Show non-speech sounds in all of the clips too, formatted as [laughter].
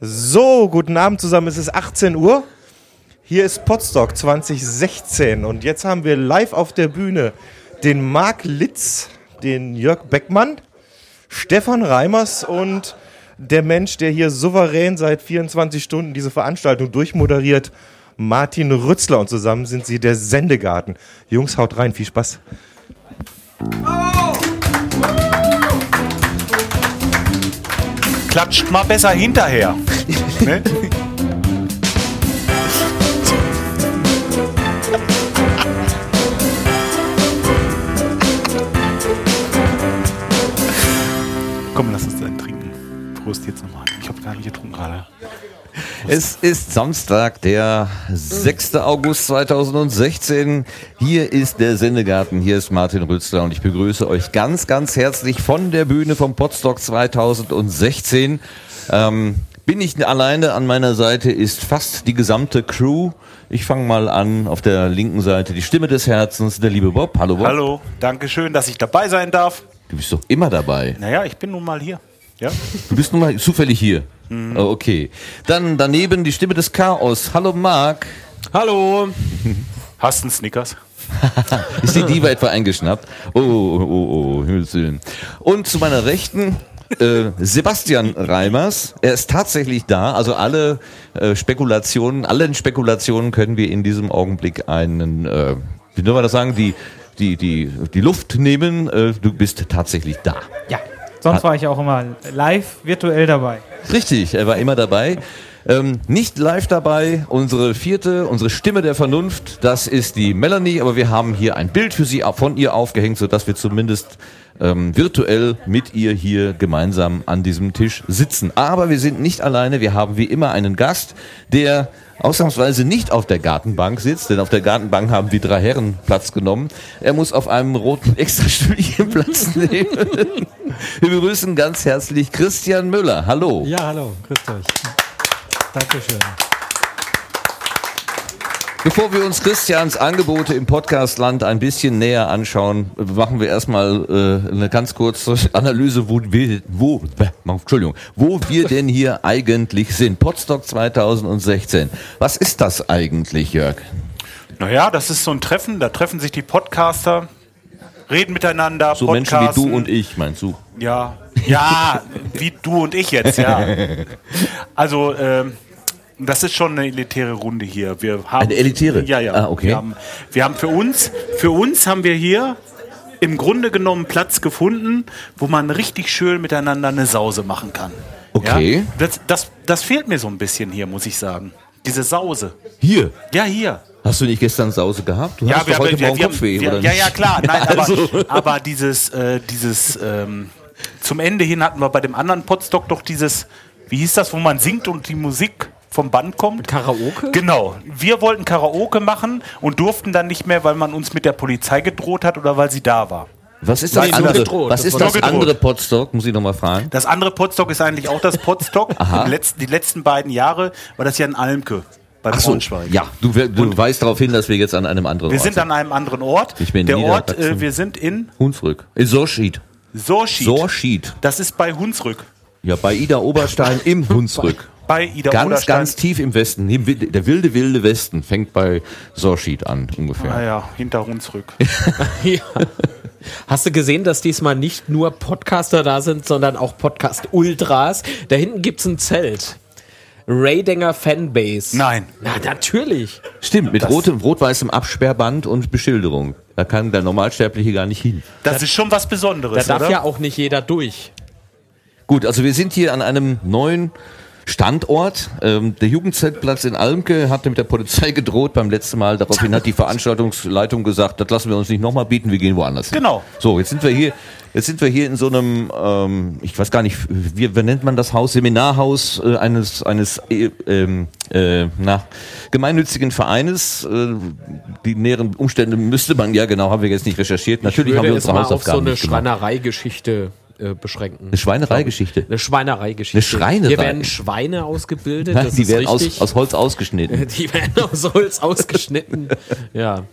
So, guten Abend zusammen. Es ist 18 Uhr. Hier ist Potsdok 2016 und jetzt haben wir live auf der Bühne den Marc Litz, den Jörg Beckmann, Stefan Reimers und der Mensch, der hier souverän seit 24 Stunden diese Veranstaltung durchmoderiert, Martin Rützler. Und zusammen sind sie der Sendegarten. Jungs, haut rein, viel Spaß. Klatscht mal besser hinterher. ne? Komm, lass uns dann trinken. Prost jetzt nochmal. Ich habe gar nicht getrunken gerade. Es ist Samstag, der 6. August 2016. Hier ist der Sendegarten, hier ist Martin Rützler und ich begrüße euch ganz, ganz herzlich von der Bühne vom Podstock 2016. Ähm, bin ich alleine, an meiner Seite ist fast die gesamte Crew. Ich fange mal an, auf der linken Seite die Stimme des Herzens, der liebe Bob. Hallo Bob. Hallo, danke schön, dass ich dabei sein darf. Du bist doch immer dabei. Naja, ich bin nun mal hier. Ja? Du bist nun mal zufällig hier. Oh, okay. Dann daneben die Stimme des Chaos. Hallo Marc. Hallo. Hast du einen Snickers? [laughs] Ist die Diva etwa eingeschnappt? Oh, oh, oh, oh, Himmels Willen. Und zu meiner Rechten äh, Sebastian Reimers. Er ist tatsächlich da. Also alle äh, Spekulationen, allen Spekulationen können wir in diesem Augenblick einen, äh, wie soll man das sagen, die, die, die, die Luft nehmen. Äh, du bist tatsächlich da. Ja, sonst war ich auch immer live virtuell dabei. Richtig, er war immer dabei. Ähm, nicht live dabei, unsere vierte, unsere Stimme der Vernunft, das ist die Melanie, aber wir haben hier ein Bild für sie von ihr aufgehängt, sodass wir zumindest ähm, virtuell mit ihr hier gemeinsam an diesem Tisch sitzen. Aber wir sind nicht alleine, wir haben wie immer einen Gast, der ausnahmsweise nicht auf der Gartenbank sitzt, denn auf der Gartenbank haben die drei Herren Platz genommen. Er muss auf einem roten [laughs] Extrastühlchen Platz nehmen. Wir begrüßen ganz herzlich Christian Müller. Hallo. Ja, hallo, grüßt euch. Dankeschön. Bevor wir uns Christians Angebote im Podcastland ein bisschen näher anschauen, machen wir erstmal äh, eine ganz kurze Analyse, wo wir, wo, Entschuldigung, wo wir denn hier eigentlich sind. Podstock 2016. Was ist das eigentlich, Jörg? Naja, das ist so ein Treffen, da treffen sich die Podcaster, reden miteinander, So Menschen wie podcasten. du und ich, meinst du? Ja, ja, wie du und ich jetzt, ja. [laughs] Also, ähm, das ist schon eine elitäre Runde hier. Wir haben, Eine elitäre? Ja, ja. Ah, okay. Wir haben, wir haben für uns, für uns haben wir hier im Grunde genommen Platz gefunden, wo man richtig schön miteinander eine Sause machen kann. Okay. Ja? Das, das, das fehlt mir so ein bisschen hier, muss ich sagen. Diese Sause. Hier. Ja, hier. Hast du nicht gestern Sause gehabt? Du Ja, hast doch heute Morgen Kopfweh, wir, oder ja, ja, klar. Nein, [laughs] aber, Also- aber dieses, äh, dieses ähm, zum Ende hin hatten wir bei dem anderen Potstock doch dieses, wie hieß das, wo man singt und die Musik vom Band kommt? Karaoke? Genau. Wir wollten Karaoke machen und durften dann nicht mehr, weil man uns mit der Polizei gedroht hat oder weil sie da war. Was ist das Nee, andere? gedroht. Was Das ist das gedroht. andere Podstock? Muss ich nochmal fragen. Das andere Potstock ist eigentlich auch das Potstock. [laughs] die, letzten, die letzten beiden Jahre war das ja in Almke bei Ach so, Braunschweig. ja, du, du weißt darauf hin, dass wir jetzt an einem anderen Wir Ort sind an einem anderen Ort. Ich bin Der Ort, äh, wir sind in Hunsrück. In Sorschied. Sorschied. Sorschied. Das ist bei Hunsrück. Ja, bei Ida Oberstein im Hunsrück. [laughs] Bei Ida Ganz, Oderstein. ganz tief im Westen. Der wilde, wilde Westen fängt bei Sorschied an, ungefähr. Ah ja, hinter Hunsrück. [laughs] Ja. Hast du gesehen, dass diesmal nicht nur Podcaster da sind, sondern auch Podcast-Ultras? Da hinten gibt's ein Zelt. Raydinger Fanbase. Nein. Na, natürlich. Stimmt, mit rotem, rot-weißem Absperrband und Beschilderung. Da kann der Normalsterbliche gar nicht hin. Das ist schon was Da Besonderes, darf oder? ja auch nicht jeder durch. Gut, also wir sind hier an einem neuen Standort. Ähm, der Jugendzeltplatz in Almke hatte mit der Polizei gedroht beim letzten Mal. Daraufhin hat die Veranstaltungsleitung gesagt, das lassen wir uns nicht nochmal bieten, wir gehen woanders hin. Genau. So, jetzt sind wir hier, jetzt sind wir hier in so einem, ähm, ich weiß gar nicht, wie, wie nennt man das Haus? Seminarhaus äh, eines, eines äh, ähm, äh, na, gemeinnützigen Vereines. Äh, die näheren Umstände müsste man, ja genau, haben wir jetzt nicht recherchiert. Natürlich haben wir unsere mal auf so Hausaufgaben eine. Schweinereigeschichte äh, beschränken. Eine Schweinereigeschichte. Eine Schweinereigeschichte. Eine Schreinerei? Hier werden Schweine ausgebildet. Nein, das die ist werden aus, aus Holz ausgeschnitten. [laughs] die werden aus Holz ausgeschnitten. Ja,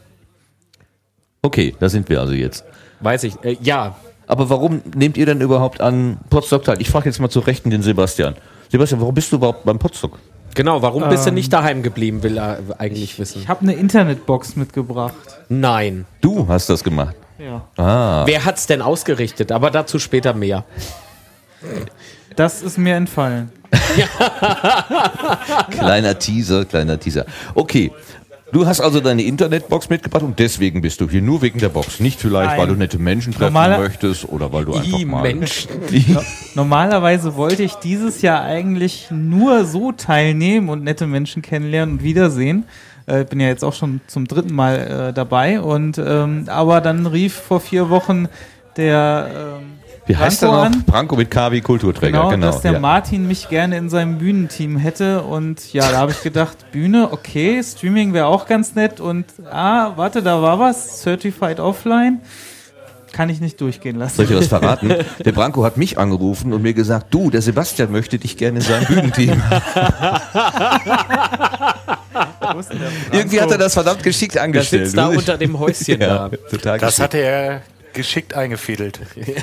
Okay, da sind wir also jetzt. weiß ich. Äh, ja, Aber warum nehmt ihr denn überhaupt an Potsdok teil? Ich frage jetzt mal zu Rechten den Sebastian. Sebastian, warum bist du überhaupt beim Potstock? Genau, warum bist du Ähm, nicht daheim geblieben, will er eigentlich wissen. Ich habe eine Internetbox mitgebracht. Nein. Du hast das gemacht. Ja. Ah, Wer hat's denn ausgerichtet? Aber dazu später mehr. Das ist mir entfallen. [laughs] kleiner Teaser, kleiner Teaser. Okay. Du hast also deine Internetbox mitgebracht und deswegen bist du hier. Nur wegen der Box. Nicht vielleicht, weil Nein. du nette Menschen treffen Normaler- möchtest oder weil du einfach Die mal. Menschen. [laughs] Normalerweise wollte ich dieses Jahr eigentlich nur so teilnehmen und nette Menschen kennenlernen und wiedersehen. Äh, bin ja jetzt auch schon zum dritten Mal äh, dabei. Und ähm, aber dann rief vor vier Wochen der ähm, Wie heißt er Branko noch? an. Branko mit KW Kulturträger, Genau, genau. dass der ja. Martin mich gerne in seinem Bühnenteam hätte. Und ja, da habe ich gedacht, [laughs] Bühne, okay, Streaming wäre auch ganz nett. Und ah, warte, da war was, Certified Offline. Kann ich nicht durchgehen lassen. Soll ich dir was verraten? [laughs] Der Branko hat mich angerufen und mir gesagt, du, der Sebastian möchte dich gerne in seinem Bühnenteam. [laughs] Irgendwie hat er das verdammt geschickt Der angestellt. sitzt da unter dem Häuschen [laughs] ja, da. total Das geschickt. hatte er geschickt eingefädelt. [laughs]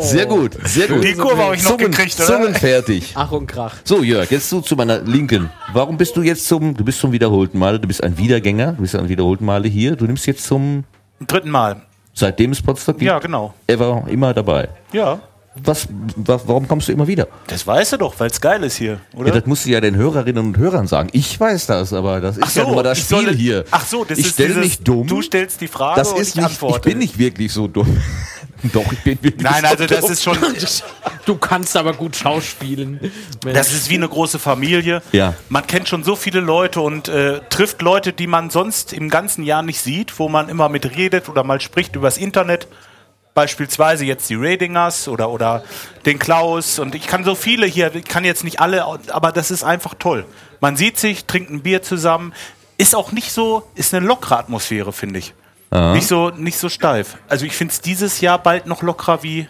Sehr gut, sehr gut. Die Kurve habe ich noch gekriegt, oder? Zungen fertig. Ach und Krach. So, Jörg, jetzt du zu meiner Linken. Warum bist du jetzt zum, du bist zum wiederholten Male, du bist ein Wiedergänger, du bist ein wiederholten Male hier. Du nimmst jetzt zum, Dritten Mal. seitdem es Potsdam gibt, Ja, genau. ever, immer dabei. Ja. Was, wa, warum kommst du immer wieder? Das weißt du doch, weil es geil ist hier, oder? Ja, das musst du ja den Hörerinnen und Hörern sagen. Ich weiß das, aber das ist ja nur das Spiel soll- hier. Ach so, das ich ist stelle dieses, mich dumm. Du stellst die Frage das und ist ich nicht, antworte. ich bin nicht wirklich so dumm. [laughs] Doch, ich bin wirklich Nein, so also das dumm. ist schon, Du kannst aber gut schauspielen. Mensch. das ist wie eine große Familie. Ja. Man kennt schon so viele Leute und äh, trifft Leute, die man sonst im ganzen Jahr nicht sieht, wo man immer mit redet oder mal spricht übers Internet. Beispielsweise jetzt die Radingers oder, oder den Klaus und ich kann so viele hier, ich kann jetzt nicht alle, aber das ist einfach toll. Man sieht sich, trinkt ein Bier zusammen, ist auch nicht so, ist eine lockere Atmosphäre, finde ich. Nicht so, nicht so steif. Also ich finde es dieses Jahr bald noch lockerer wie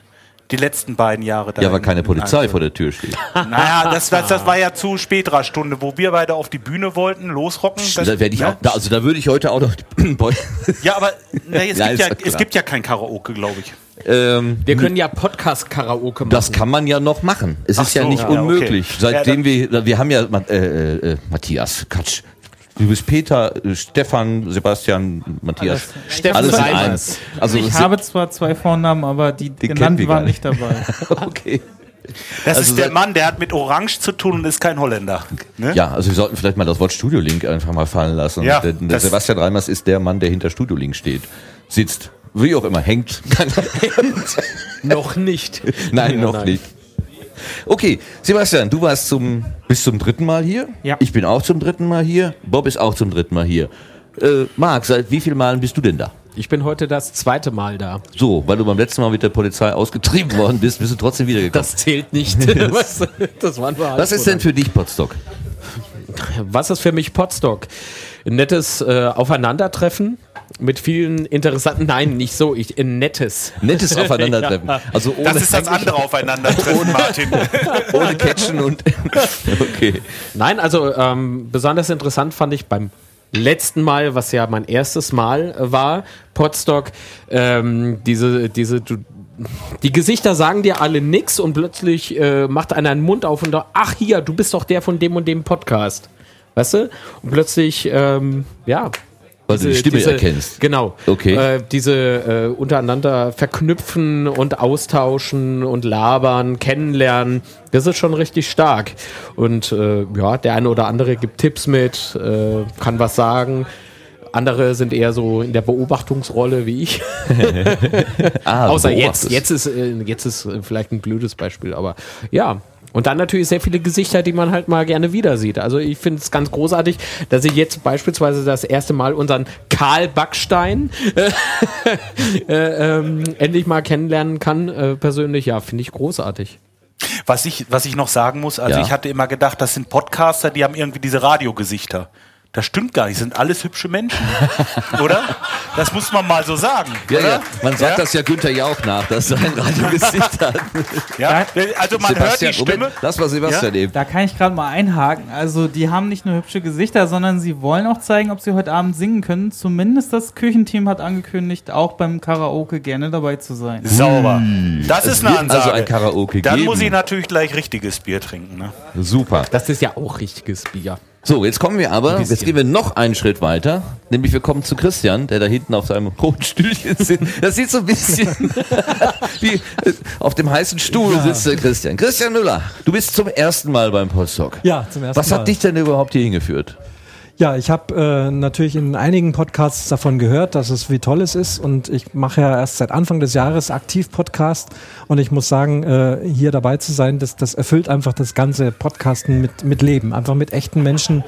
die letzten beiden Jahre. da Ja, weil in- keine in Polizei Einzel. vor der Tür steht. Naja, das, das, das war ja zu späterer Stunde, wo wir beide auf die Bühne wollten, losrocken. Das, Da ich ne? auch, da, also da würde ich heute auch noch. [clears throat] Ja, aber na, es, [laughs] Ja, gibt ja, ja es gibt ja kein Karaoke, glaube ich. ähm, Wir können ja Podcast-Karaoke machen. das kann man ja noch machen. Es Ach ist ja so, nicht ja, okay. unmöglich. Ja, Seitdem wir, wir haben ja, äh, äh, äh, Matthias, Quatsch. Du bist Peter, Stefan, Sebastian, Matthias. Steffen Alles in Reimers. eins. Also ich habe zwar zwei Vornamen, aber die, genannten waren nicht dabei. [laughs] okay. Das Also ist der Mann, der hat mit Orange zu tun und ist kein Holländer. Ne? Ja, also wir sollten vielleicht mal das Wort Studio Link einfach mal fallen lassen. Ja, der, der Sebastian Reimers ist der Mann, der hinter Studio Link steht. Sitzt. Wie auch immer, hängt. [laughs] Noch nicht. Nein, noch nicht. Okay, Sebastian, du warst zum, bist zum dritten Mal hier. Ja. Ich bin auch zum dritten Mal hier. Bob ist auch zum dritten Mal hier. Äh, Marc, seit wie vielen Malen bist du denn da? Ich bin heute das zweite Mal da. So, weil du beim letzten Mal mit der Polizei ausgetrieben worden bist, bist du trotzdem wiedergekommen. Das zählt nicht. [laughs] [laughs] Was, das waren wir Was ist denn für dich Potstock? Was ist für mich Potstock? Ein nettes äh, Aufeinandertreffen mit vielen interessanten, nein, nicht so, ich, ein nettes. Nettes [laughs] Aufeinandertreffen. Also ohne, Das ist das andere Aufeinandertreffen, Martin. [laughs] ohne Catchen und. [laughs] okay. Nein, also ähm, besonders interessant fand ich beim letzten Mal, was ja mein erstes Mal äh, war, Potstock, ähm, diese, diese, du, die Gesichter sagen dir alle nix und plötzlich äh, macht einer den Mund auf und da, ach hier, du bist doch der von dem und dem Podcast. Weißt du? Und plötzlich, ähm, ja. Weil du die Stimme erkennst. Genau. Okay. Äh, diese äh, untereinander verknüpfen und austauschen und labern, kennenlernen, das ist schon richtig stark. Und äh, ja, der eine oder andere gibt Tipps mit, äh, kann was sagen. Andere sind eher so in der Beobachtungsrolle wie ich. [laughs] Ah, Außer jetzt. Jetzt ist, äh, jetzt ist äh, vielleicht ein blödes Beispiel, aber ja. Und dann natürlich sehr viele Gesichter, die man halt mal gerne wieder sieht. Also ich finde es ganz großartig, dass ich jetzt beispielsweise das erste Mal unseren Karl Backstein [laughs] äh, ähm, endlich mal kennenlernen kann. Äh, persönlich, ja, finde ich großartig. Was ich, was ich noch sagen muss, also Ja. ich hatte immer gedacht, das sind Podcaster, die haben irgendwie diese Radiogesichter. Das stimmt gar nicht, sind alles hübsche Menschen. oder? Das muss man mal so sagen. Ja, oder? ja. Man sagt das ja Günther Jauch nach, dass er ein Radiogesicht hat. Ja? Also man hört die Stimme. Moment, lass mal Sebastian eben. Da kann ich gerade mal einhaken. Also die haben nicht nur hübsche Gesichter, sondern sie wollen auch zeigen, ob sie heute Abend singen können. Zumindest das Küchenteam hat angekündigt, auch beim Karaoke gerne dabei zu sein. Sauber. Das Es ist eine also Ansage. ein Karaoke Dann geben. muss ich natürlich gleich richtiges Bier trinken. Ne? Super. Das ist ja auch richtiges Bier. So, jetzt kommen wir aber, jetzt gehen wir noch einen Schritt weiter, nämlich wir kommen zu Christian, der da hinten auf seinem roten Stühlchen sitzt. Das sieht so ein bisschen [laughs] wie äh, auf dem heißen Stuhl sitzt der Christian. Christian Müller, du bist zum ersten Mal beim Postdoc. Ja, zum ersten Was Mal. hat dich denn überhaupt hier hingeführt? Ja, ich habe äh, natürlich in einigen Podcasts davon gehört, dass es wie toll es ist und ich mache ja erst seit Anfang des Jahres aktiv Podcast und ich muss sagen, äh, hier dabei zu sein, das, das erfüllt einfach das ganze Podcasten mit, mit Leben, einfach mit echten Menschen,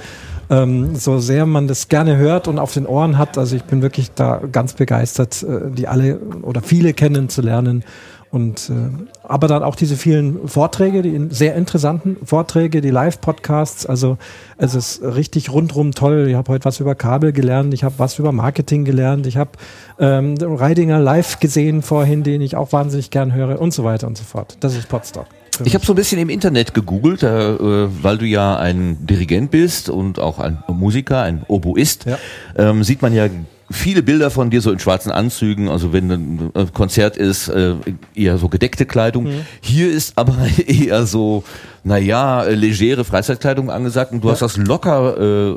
ähm, so sehr man das gerne hört und auf den Ohren hat. Also ich bin wirklich da ganz begeistert, äh, die alle oder viele kennenzulernen. Und äh, aber dann auch diese vielen Vorträge, die sehr interessanten Vorträge, die Live-Podcasts. Also es ist richtig rundrum toll. Ich habe heute was über Kabel gelernt, ich habe was über Marketing gelernt, ich habe ähm, Reidinger live gesehen vorhin, den ich auch wahnsinnig gern höre und so weiter und so fort. Das ist Podstock. Ich habe so ein bisschen im Internet gegoogelt, äh, weil du ja ein Dirigent bist und auch ein Musiker, ein Oboist. Ja. Ähm, sieht man ja viele Bilder von dir so in schwarzen Anzügen, also wenn ein äh, Konzert ist, äh, eher so gedeckte Kleidung. Mhm. Hier ist aber [laughs] eher so, naja, äh, legere Freizeitkleidung angesagt und du hast das locker äh,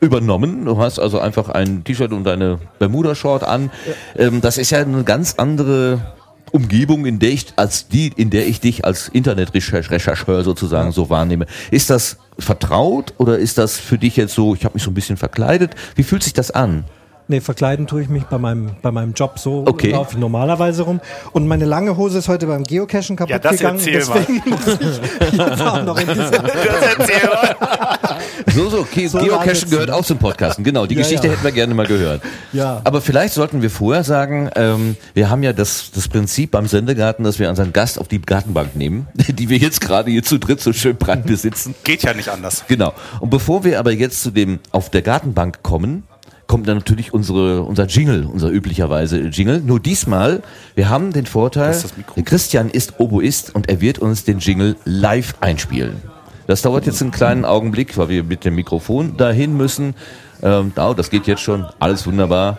übernommen. Du hast also einfach ein T-Shirt und eine Bermuda-Short an. Ähm, das ist ja eine ganz andere Umgebung, in der ich als die, in der ich dich als Internetrechercheur sozusagen so wahrnehme. Ist das vertraut oder ist das für dich jetzt so, ich habe mich so ein bisschen verkleidet? Wie fühlt sich das an? Nee, verkleiden tue ich mich bei meinem, bei meinem Job so Okay. laufe ich normalerweise rum. Und meine lange Hose ist heute beim Geocachen kaputt Ja, das gegangen. erzähl mal. Deswegen [laughs] muss ich jetzt auch noch in dieser [laughs] Das erzähl mal. So, so, Ge So Geocachen gehört auch zum Podcasten. Genau, die Ja, Geschichte ja. hätten wir gerne mal gehört. Ja. Aber vielleicht sollten wir vorher sagen, ähm, wir haben ja das, das Prinzip beim Sendegarten, dass wir unseren Gast auf die Gartenbank nehmen, [laughs] die wir jetzt gerade hier zu dritt so schön breit besitzen. Geht ja nicht anders. Genau. Und bevor wir aber jetzt zu dem auf der Gartenbank kommen, kommt dann natürlich unsere, unser Jingle, unser üblicherweise Jingle. Nur diesmal, wir haben den Vorteil, Christian ist Oboist und er wird uns den Jingle live einspielen. Das dauert jetzt einen kleinen Augenblick, weil wir mit dem Mikrofon dahin müssen. Ähm, oh, das geht jetzt schon, alles wunderbar.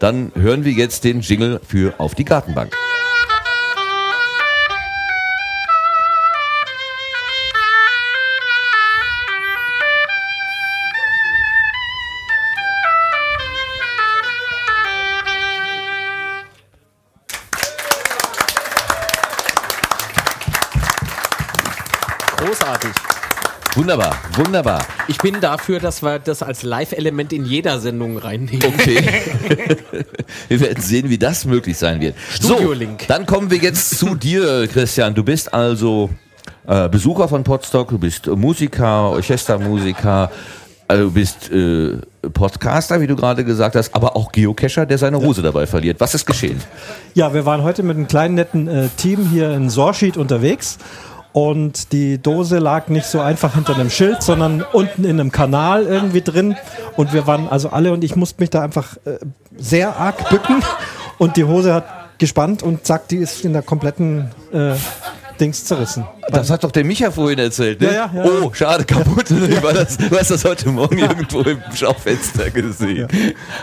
Dann hören wir jetzt den Jingle für Auf die Gartenbank. Wunderbar, wunderbar. Ich bin dafür, dass wir das als Live-Element in jeder Sendung reinnehmen. Okay. [laughs] wir werden sehen, wie das möglich sein wird. Studio-Link. So, dann kommen wir jetzt zu dir, Christian. Du bist also äh, Besucher von Podstock, du bist Musiker, Orchestermusiker, äh, du bist äh, Podcaster, wie du gerade gesagt hast, aber auch Geocacher, der seine Hose dabei verliert. Was ist geschehen? Ja, wir waren heute mit einem kleinen netten äh, Team hier in Sorschied unterwegs und die Dose lag nicht so einfach hinter einem Schild, sondern unten in einem Kanal irgendwie drin. Und wir waren also alle und ich musste mich da einfach äh, sehr arg bücken. Und die Hose hat gespannt und zack, die ist in der kompletten äh, Dings zerrissen. Das hat doch der Micha vorhin erzählt, ne? Ja, ja, ja. Oh, schade, kaputt. War das, du hast das heute Morgen irgendwo im Schaufenster gesehen.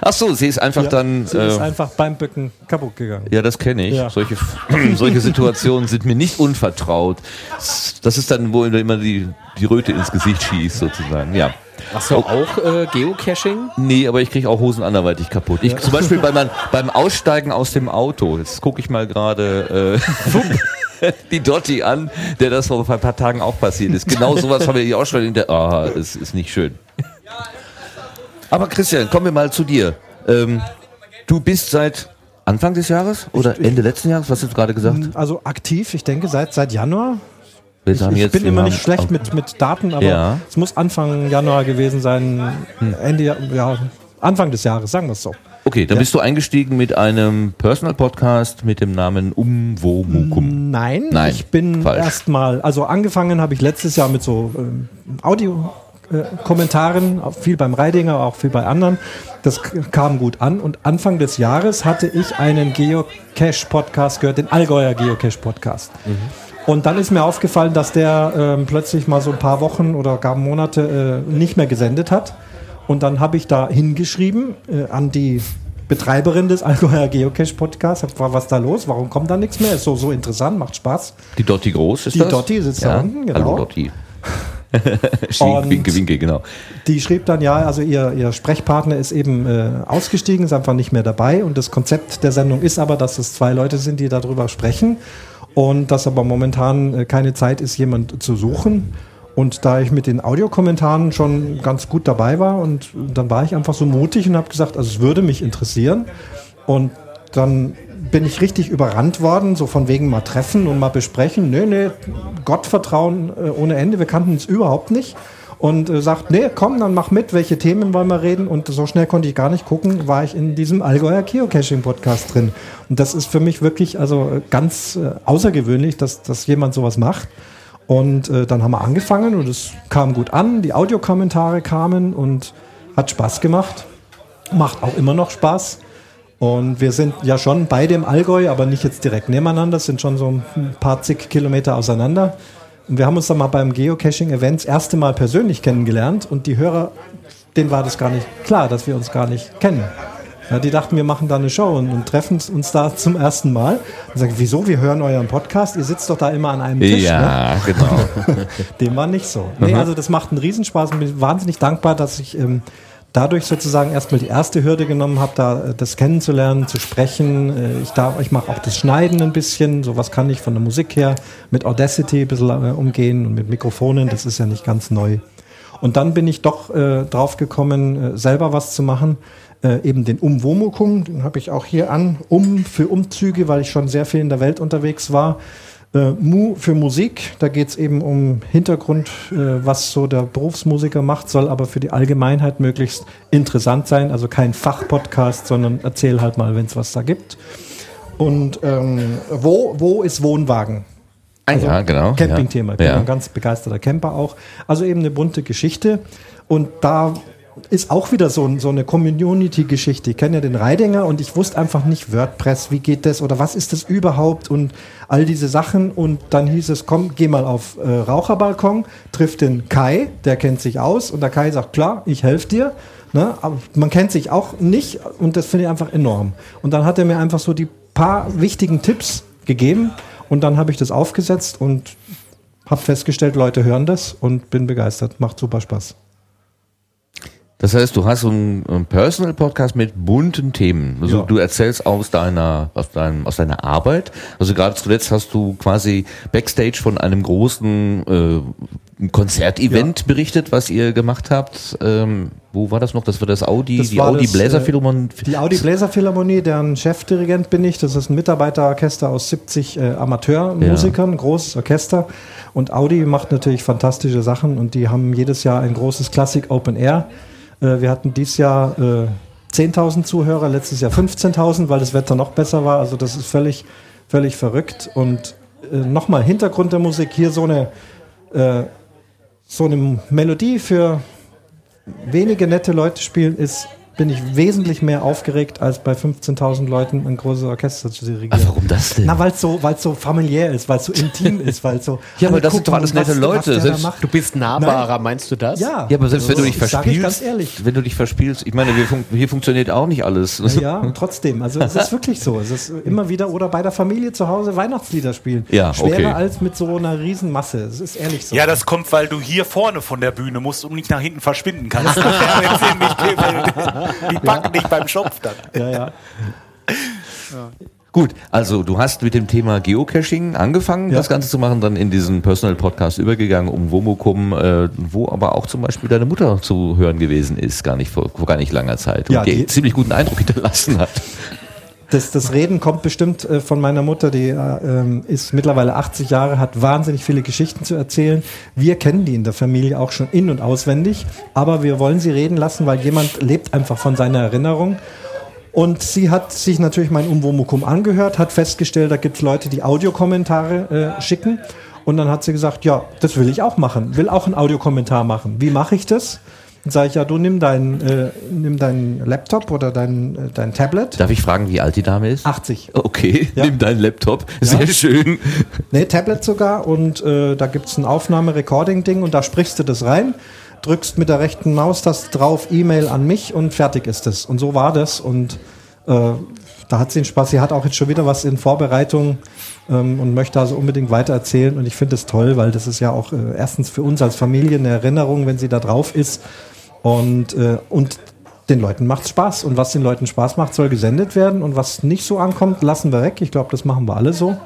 Ach so, sie ist einfach Ja, dann... sie ist äh, einfach beim Bücken kaputt gegangen. Ja, das kenne ich. Ja. Solche, [clears throat] solche Situationen sind mir nicht unvertraut. Das ist dann, wo immer die, die Röte ins Gesicht schießt, sozusagen. Ja. Machst du auch äh, Geocaching? Nee, aber ich kriege auch Hosen anderweitig kaputt. Ich, Zum Beispiel bei mein, beim Aussteigen aus dem Auto. Jetzt gucke ich mal gerade äh, [laughs] die Dotti an, der das vor ein paar Tagen auch passiert ist. Genau sowas haben wir hier auch schon in der. Ah, es ist nicht schön. Aber Christian, kommen wir mal zu dir. Ähm, du bist seit Anfang des Jahres oder Ende letzten Jahres? Was hast du gerade gesagt? Also aktiv, ich denke seit, seit Januar. Ich, bin immer nicht schlecht mit, mit Daten, aber Ja. Hm. es muss Anfang Januar gewesen sein, Ende, Ja- ja, Anfang des Jahres, sagen wir es so. Okay, dann bist du eingestiegen mit einem Personal Podcast mit dem Namen Umwomukum. Nein, Nein, ich bin erstmal, also angefangen habe ich letztes Jahr mit so ähm, Audio, Kommentaren, auch viel beim Reidinger, auch viel bei anderen. Das kam gut an und Anfang des Jahres hatte ich einen Geocache-Podcast gehört, den Allgäuer Geocache-Podcast. Und dann ist mir aufgefallen, dass der ähm, plötzlich mal so ein paar Wochen oder gar Monate äh, nicht mehr gesendet hat. Und dann habe ich da hingeschrieben äh, an die Betreiberin des Allgäuer Geocache Podcasts, hab was ist da los? Warum kommt da nichts mehr? Ist so, so interessant, macht Spaß. Die Dotti Groß ist Die das? Dotti sitzt da unten, genau. Hallo Dotti. [laughs] Winke, winke, genau. Die schrieb dann, ja, also ihr, ihr Sprechpartner ist eben äh, ausgestiegen, ist einfach nicht mehr dabei. Und das Konzept der Sendung ist aber, dass es zwei Leute sind, die darüber sprechen. Und dass aber momentan äh, keine Zeit ist, jemand zu suchen. Und da ich mit den Audiokommentaren schon ganz gut dabei war und dann war ich einfach so mutig und habe gesagt, also es würde mich interessieren. Und dann bin ich richtig überrannt worden, so von wegen mal treffen und mal besprechen. Nee, nee, Gottvertrauen äh, ohne Ende, wir kannten uns überhaupt nicht. Und äh, sagt, nee, komm, dann mach mit, welche Themen wollen wir reden? Und so schnell konnte ich gar nicht gucken, war ich in diesem Allgäuer Geocaching-Podcast drin. Und das ist für mich wirklich also ganz äh, außergewöhnlich, dass, dass jemand sowas macht. Und äh, dann haben wir angefangen und es kam gut an, die Audiokommentare kamen und hat Spaß gemacht. Macht auch immer noch Spaß. Und wir sind ja schon bei dem Allgäu, aber nicht jetzt direkt nebeneinander, sind schon so ein paar zig Kilometer auseinander. Und wir haben uns dann mal beim Geocaching-Event das erste Mal persönlich kennengelernt und die Hörer, denen war das gar nicht klar, dass wir uns gar nicht kennen. Ja, die dachten, wir machen da eine Show und, und treffen uns da [laughs] zum ersten Mal. Und sagen, wieso, wir hören euren Podcast, ihr sitzt doch da immer an einem Tisch. Ne? Ja, genau. [laughs] Dem war nicht so. Nee, also das macht einen Riesenspaß und bin wahnsinnig dankbar, dass ich ähm, dadurch sozusagen erstmal die erste Hürde genommen habe, da äh, das kennenzulernen, zu sprechen. Äh, ich darf, ich mache auch das Schneiden ein bisschen. Sowas kann ich von der Musik her mit Audacity ein bisschen äh, umgehen und mit Mikrofonen. Das ist ja nicht ganz neu. Und dann bin ich doch äh, drauf gekommen, selber was zu machen. Äh, eben den Umwomukum, den habe ich auch hier an, um für Umzüge, weil ich schon sehr viel in der Welt unterwegs war. Äh, Mu für Musik, da geht es eben um Hintergrund, äh, was so der Berufsmusiker macht, soll aber für die Allgemeinheit möglichst interessant sein. Also kein Fachpodcast, sondern erzähl halt mal, wenn es was da gibt. Und ähm, wo, wo ist Wohnwagen? Ah, ja, genau. Campingthema. Ich bin Ja. ein ganz begeisterter Camper auch. Also eben eine bunte Geschichte. Und da ist auch wieder so, so eine Community-Geschichte. Ich kenne ja den Reidinger und ich wusste einfach nicht WordPress, wie geht das oder was ist das überhaupt und all diese Sachen. Und dann hieß es, komm, geh mal auf äh, Raucherbalkon, trifft den Kai, der kennt sich aus. Und der Kai sagt, klar, ich helfe dir. Ne? Aber man kennt sich auch nicht und das finde ich einfach enorm. Und dann hat er mir einfach so die paar wichtigen Tipps gegeben und dann habe ich das aufgesetzt und habe festgestellt, Leute hören das und bin begeistert. Macht super Spaß. Das heißt, du hast so einen, einen Personal Podcast mit bunten Themen. Also Ja. du erzählst aus deiner, aus deinem, aus deiner Arbeit. Also gerade zuletzt hast du quasi Backstage von einem großen äh, Konzertevent berichtet, was ihr gemacht habt. Ähm, wo war das noch? Das war das Audi, Das die Audi das, Bläser äh, Philharmonie. Die Audi Bläser Philharmonie, deren Chefdirigent bin ich. Das ist ein Mitarbeiterorchester aus 70 äh, Amateurmusikern, ein großes Orchester. Und Audi macht natürlich fantastische Sachen und die haben jedes Jahr ein großes Klassik Open Air. Äh, wir hatten dieses Jahr äh, 10.000 Zuhörer, letztes Jahr 15.000, weil das Wetter noch besser war. Also das ist völlig, völlig verrückt. Und äh, nochmal Hintergrund der Musik, hier so eine, äh, so eine Melodie für wenige nette Leute spielen, ist, bin ich wesentlich mehr aufgeregt, als bei 15.000 Leuten ein großes Orchester zu dirigieren. Ah, warum das denn? Na, weil es so, weil's so familiär ist, weil es so intim [laughs] ist, weil so. Ja, aber das sind doch alles nette Leute. Selbst- macht. Du bist nahbarer, meinst du das? Ja, ja, aber selbst wenn du dich sag ich verspielst, ganz ehrlich. wenn du dich verspielst, ich meine, fun hier funktioniert auch nicht alles. Ja, [laughs] trotzdem. Also es ist wirklich so. Es ist immer wieder oder bei der Familie zu Hause Weihnachtslieder spielen. Ja, Schwerer okay. als mit so einer Riesenmasse. Es ist ehrlich so. Ja, das kommt, weil du hier vorne von der Bühne musst und nicht nach hinten verschwinden kannst. [laughs] Die packen dich beim Schopf dann. ja, [laughs] ja. Gut, also du hast mit dem Thema Geocaching angefangen, Ja. das Ganze zu machen, dann in diesen Personal Podcast übergegangen, um Womokum, äh, wo aber auch zum Beispiel deine Mutter zu hören gewesen ist, gar nicht vor, vor gar nicht langer Zeit. Ja, und die, die- ziemlich guten Eindruck hinterlassen hat. Das, das Reden kommt bestimmt äh, von meiner Mutter, die äh, ähm, ist mittlerweile 80 Jahre, hat wahnsinnig viele Geschichten zu erzählen. Wir kennen die in der Familie auch schon in- und auswendig, aber wir wollen sie reden lassen, weil jemand lebt einfach von seiner Erinnerung. Und sie hat sich natürlich mein Umwomukum angehört, hat festgestellt, da gibt es Leute, die Audiokommentare äh, schicken. Und dann hat sie gesagt, ja, das will ich auch machen, will auch einen Audiokommentar machen. Wie mache ich das? Dann sage ich, ja, du nimm deinen äh, nimm deinen Laptop oder dein, äh, dein Tablet. Darf ich fragen, wie alt die Dame ist? 80. Okay, Ja. nimm deinen Laptop. Sehr schön. Nee, Tablet sogar und äh, da gibt es ein Aufnahme-Recording-Ding und da sprichst du das rein, drückst mit der rechten Maustaste drauf, E-Mail an mich und fertig ist es. Und so war das und äh, da hat sie den Spaß. Sie hat auch jetzt schon wieder was in Vorbereitung ähm, und möchte also unbedingt weiter erzählen und ich finde es toll, weil das ist ja auch äh, erstens für uns als Familie eine Erinnerung, wenn sie da drauf ist und, äh, und den Leuten macht Spaß und was den Leuten Spaß macht, soll gesendet werden und was nicht so ankommt, lassen wir weg. Ich glaube, das machen wir alle so.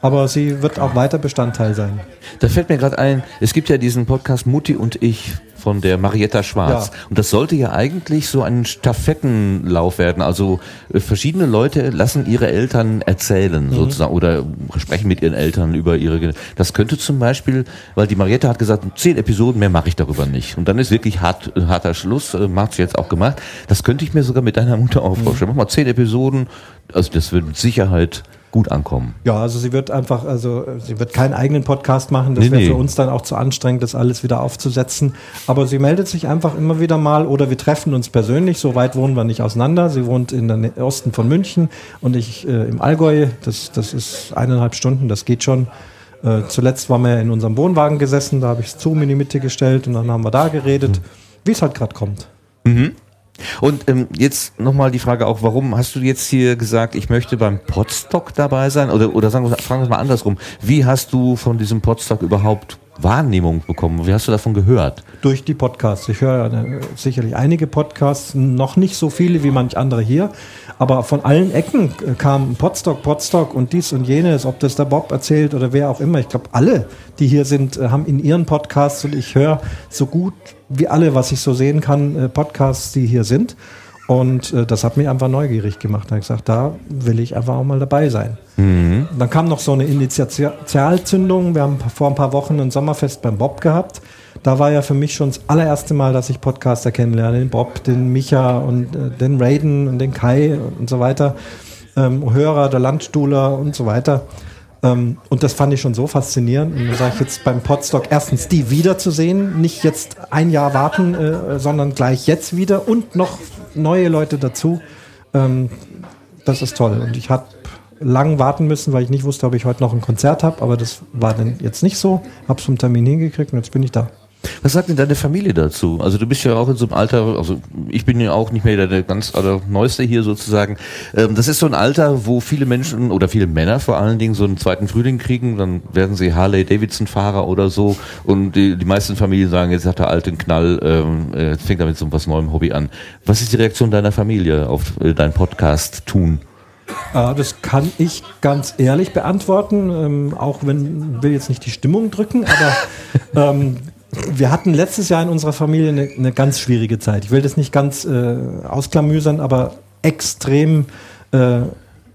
Aber sie wird auch weiter Bestandteil sein. Da fällt mir gerade ein, es gibt ja diesen Podcast Mutti und ich von der Marietta Schwarz. Ja. Und das sollte ja eigentlich so ein Stafettenlauf werden. Also äh, verschiedene Leute lassen ihre Eltern erzählen sozusagen oder sprechen mit ihren Eltern über ihre. Das könnte zum Beispiel, weil die Marietta hat gesagt, zehn Episoden mehr mache ich darüber nicht. Und dann ist wirklich hart, äh, harter Schluss, äh, macht sie jetzt auch gemacht. Das könnte ich mir sogar mit deiner Mutter auch vorstellen. Mach mal zehn Episoden. Also das wird mit Sicherheit gut ankommen. Ja, also sie wird einfach, also sie wird keinen eigenen Podcast machen. Das Nee, wäre nee. für uns dann auch zu anstrengend, das alles wieder aufzusetzen. Aber sie meldet sich einfach immer wieder mal oder wir treffen uns persönlich. So weit wohnen wir nicht auseinander. Sie wohnt in der Nä- Osten von München und ich äh, im Allgäu. Das, das ist eineinhalb Stunden, das geht schon. Äh, zuletzt waren wir in unserem Wohnwagen gesessen, da habe ich Zoom in die Mitte gestellt und dann haben wir da geredet, wie es halt gerade kommt. Und ähm, jetzt nochmal die Frage auch, warum hast du jetzt hier gesagt, ich möchte beim Podstock dabei sein? Oder, oder sagen wir, fragen wir mal andersrum. Wie hast du von diesem Podstock überhaupt Wahrnehmung bekommen? Wie hast du davon gehört? durch die Podcasts. Ich höre äh, sicherlich einige Podcasts, noch nicht so viele wie manch andere hier, aber von allen Ecken äh, kam Podstock, Podstock und dies und jenes, ob das der Bob erzählt oder wer auch immer. Ich glaube, alle, die hier sind, äh, haben in ihren Podcasts und ich höre so gut wie alle, was ich so sehen kann, äh, Podcasts, die hier sind. Und äh, das hat mich einfach neugierig gemacht. Da habe ich gesagt, da will ich einfach auch mal dabei sein. Und dann kam noch so eine Initialzündung. Wir haben vor ein paar Wochen ein Sommerfest beim Bob gehabt. Da war ja für mich schon das allererste Mal, dass ich Podcaster kennenlerne. Den Bob, den Micha und äh, den Raiden und den Kai und so weiter. Ähm, Hörer, der Landstuhler und so weiter. Ähm, und das fand ich schon so faszinierend. Und dann sage ich jetzt beim Podstock erstens die wiederzusehen, nicht jetzt ein Jahr warten, äh, sondern gleich jetzt wieder und noch neue Leute dazu. Ähm, das ist toll. Und ich habe lang warten müssen, weil ich nicht wusste, ob ich heute noch ein Konzert habe, aber das war dann jetzt nicht so. Habe zum Termin hingekriegt und jetzt bin ich da. Was sagt denn deine Familie dazu? Also du bist ja auch in so einem Alter, also ich bin ja auch nicht mehr der, ganz aller Neueste hier sozusagen. Ähm, das ist so ein Alter, wo viele Menschen oder viele Männer vor allen Dingen so einen zweiten Frühling kriegen, dann werden sie Harley-Davidson-Fahrer oder so und die, die meisten Familien sagen, jetzt hat der alte einen Knall, ähm, äh, jetzt fängt er mit so was neuem Hobby an. Was ist die Reaktion deiner Familie auf äh, deinen Podcast tun? Äh, das kann ich ganz ehrlich beantworten, ähm, auch wenn will jetzt nicht die Stimmung drücken, aber [laughs] ähm, wir hatten letztes Jahr in unserer Familie eine, eine ganz schwierige Zeit. Ich will das nicht ganz äh, ausklamüsern, aber extrem, äh,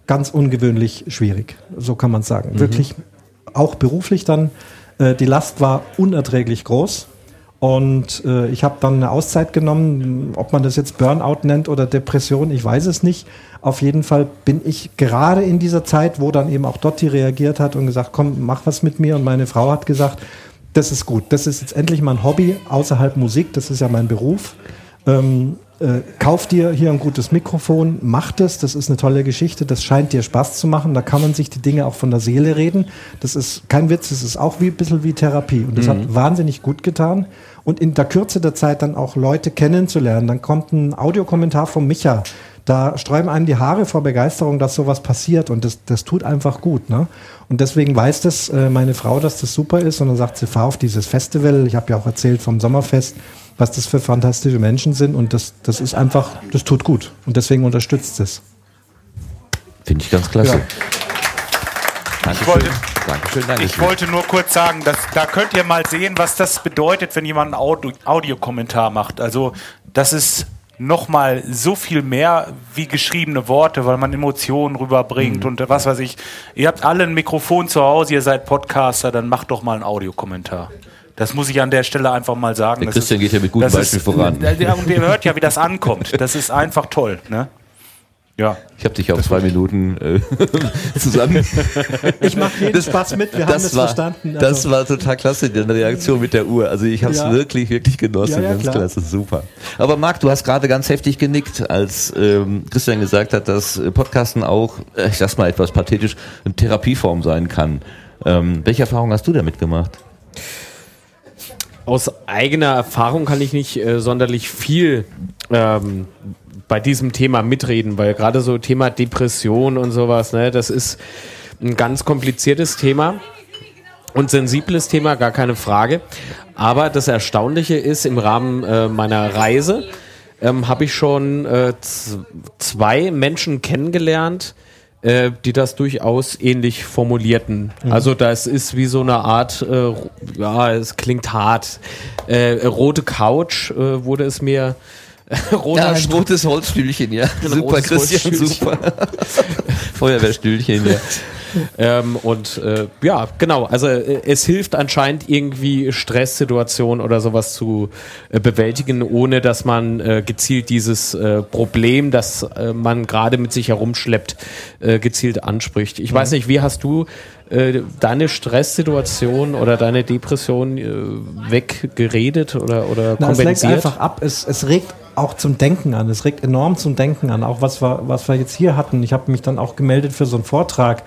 ganz ungewöhnlich schwierig. So kann man es sagen. Wirklich auch beruflich dann. Äh, die Last war unerträglich groß. Und äh, ich habe dann eine Auszeit genommen, ob man das jetzt Burnout nennt oder Depression, ich weiß es nicht. Auf jeden Fall bin ich gerade in dieser Zeit, wo dann eben auch Dotti reagiert hat und gesagt, komm, mach was mit mir. Und meine Frau hat gesagt, das ist gut, das ist jetzt endlich mein Hobby außerhalb Musik, das ist ja mein Beruf. Ähm, äh, kauf dir hier ein gutes Mikrofon, mach das, das ist eine tolle Geschichte, das scheint dir Spaß zu machen, da kann man sich die Dinge auch von der Seele reden. Das ist kein Witz, das ist auch wie ein bisschen wie Therapie. Und das hat wahnsinnig gut getan. Und in der Kürze der Zeit dann auch Leute kennenzulernen. Dann kommt ein Audiokommentar von Micha, da sträuben einem die Haare vor Begeisterung, dass sowas passiert und das, das tut einfach gut. Ne? Und deswegen weiß das äh, meine Frau, dass das super ist und dann sagt sie, fahr auf dieses Festival. Ich habe ja auch erzählt vom Sommerfest, was das für fantastische Menschen sind und das, das ist einfach, das tut gut und deswegen unterstützt es. Finde ich ganz klasse. Ja. Dankeschön. wollte- Dankeschön, Dankeschön. Ich wollte nur kurz sagen, dass, da könnt ihr mal sehen, was das bedeutet, wenn jemand einen Audio, Audiokommentar macht. Also das ist nochmal so viel mehr wie geschriebene Worte, weil man Emotionen rüberbringt und was weiß ich. Ihr habt alle ein Mikrofon zu Hause, ihr seid Podcaster, dann macht doch mal einen Audiokommentar. Das muss ich an der Stelle einfach mal sagen. Der Christian geht ja mit gutem Beispiel voran. [laughs] Ja, und ihr hört ja, wie das ankommt. Das ist einfach toll. Ne? Ja. Ich habe dich auf zwei Minuten äh, [laughs] zusammen. Ich mache jeden Spaß mit, wir haben es war, verstanden. Das Also, war total klasse, deine Reaktion mit der Uhr. Also ich habe es Ja. wirklich, wirklich genossen. Ja, ja, ganz klar. klasse, super. Aber Marc, du hast gerade ganz heftig genickt, als ähm, Christian gesagt hat, dass äh, Podcasten auch, äh, ich sag's mal etwas pathetisch, eine Therapieform sein kann. Ähm, welche Erfahrung hast du damit gemacht? Aus eigener Erfahrung kann ich nicht äh, sonderlich viel ähm, bei diesem Thema mitreden, weil gerade so Thema Depression und sowas, ne, das ist ein ganz kompliziertes Thema und sensibles Thema, gar keine Frage. Aber das Erstaunliche ist, im Rahmen äh, meiner Reise ähm, habe ich schon äh, zwei Menschen kennengelernt, äh, die das durchaus ähnlich formulierten. Also das ist wie so eine Art, äh, ja, es klingt hart, äh, rote Couch äh, wurde es mir. [laughs] roter Stuhl. rotes Holzstühlchen, ja. Super, Christian, super. [laughs] Feuerwehrstühlchen, ja. Ähm, und äh, ja, genau. Also äh, es hilft anscheinend irgendwie Stresssituationen oder sowas zu äh, bewältigen, ohne dass man äh, gezielt dieses äh, Problem, das äh, man gerade mit sich herumschleppt, äh, gezielt anspricht. Ich weiß nicht, wie hast du deine Stresssituation oder deine Depression weggeredet oder, oder Na, es lenkt kompensiert? einfach ab. Es, es regt auch zum Denken an. Es regt enorm zum Denken an. Auch was wir, was wir jetzt hier hatten. Ich habe mich dann auch gemeldet für so einen Vortrag.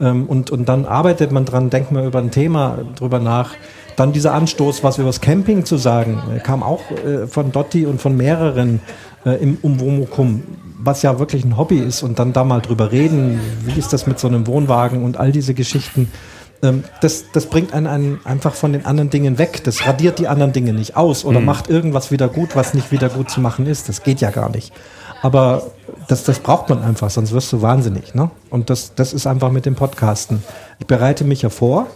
Ähm, und, und dann arbeitet man dran, denkt man über ein Thema drüber nach. Dann dieser Anstoß, was über das Camping zu sagen, äh, kam auch äh, von Dotti und von mehreren äh, im Umwomukum, was ja wirklich ein Hobby ist. Und dann da mal drüber reden, wie ist das mit so einem Wohnwagen und all diese Geschichten. Ähm, das, das bringt einen, einen einfach von den anderen Dingen weg. Das radiert die anderen Dinge nicht aus oder macht irgendwas wieder gut, was nicht wieder gut zu machen ist. Das geht ja gar nicht. Aber das, das braucht man einfach, sonst wirst du wahnsinnig. Ne? Und das, das ist einfach mit dem Podcasten. Ich bereite mich ja vor.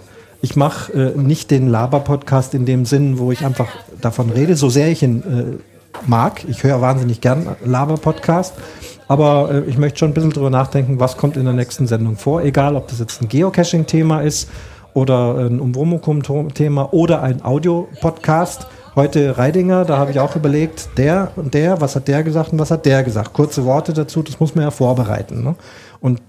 Ich mache äh, nicht den Laber-Podcast in dem Sinn, wo ich einfach davon rede, so sehr ich ihn äh, mag. Ich höre wahnsinnig gern Laber-Podcast. Aber äh, ich möchte schon ein bisschen drüber nachdenken, was kommt in der nächsten Sendung vor. Egal, ob das jetzt ein Geocaching-Thema ist oder ein Umwomukum-Thema oder ein Audio-Podcast. Heute Reidinger, da habe ich auch überlegt, der und der, was hat der gesagt und was hat der gesagt. Kurze Worte dazu, das muss man ja vorbereiten. Ne? Und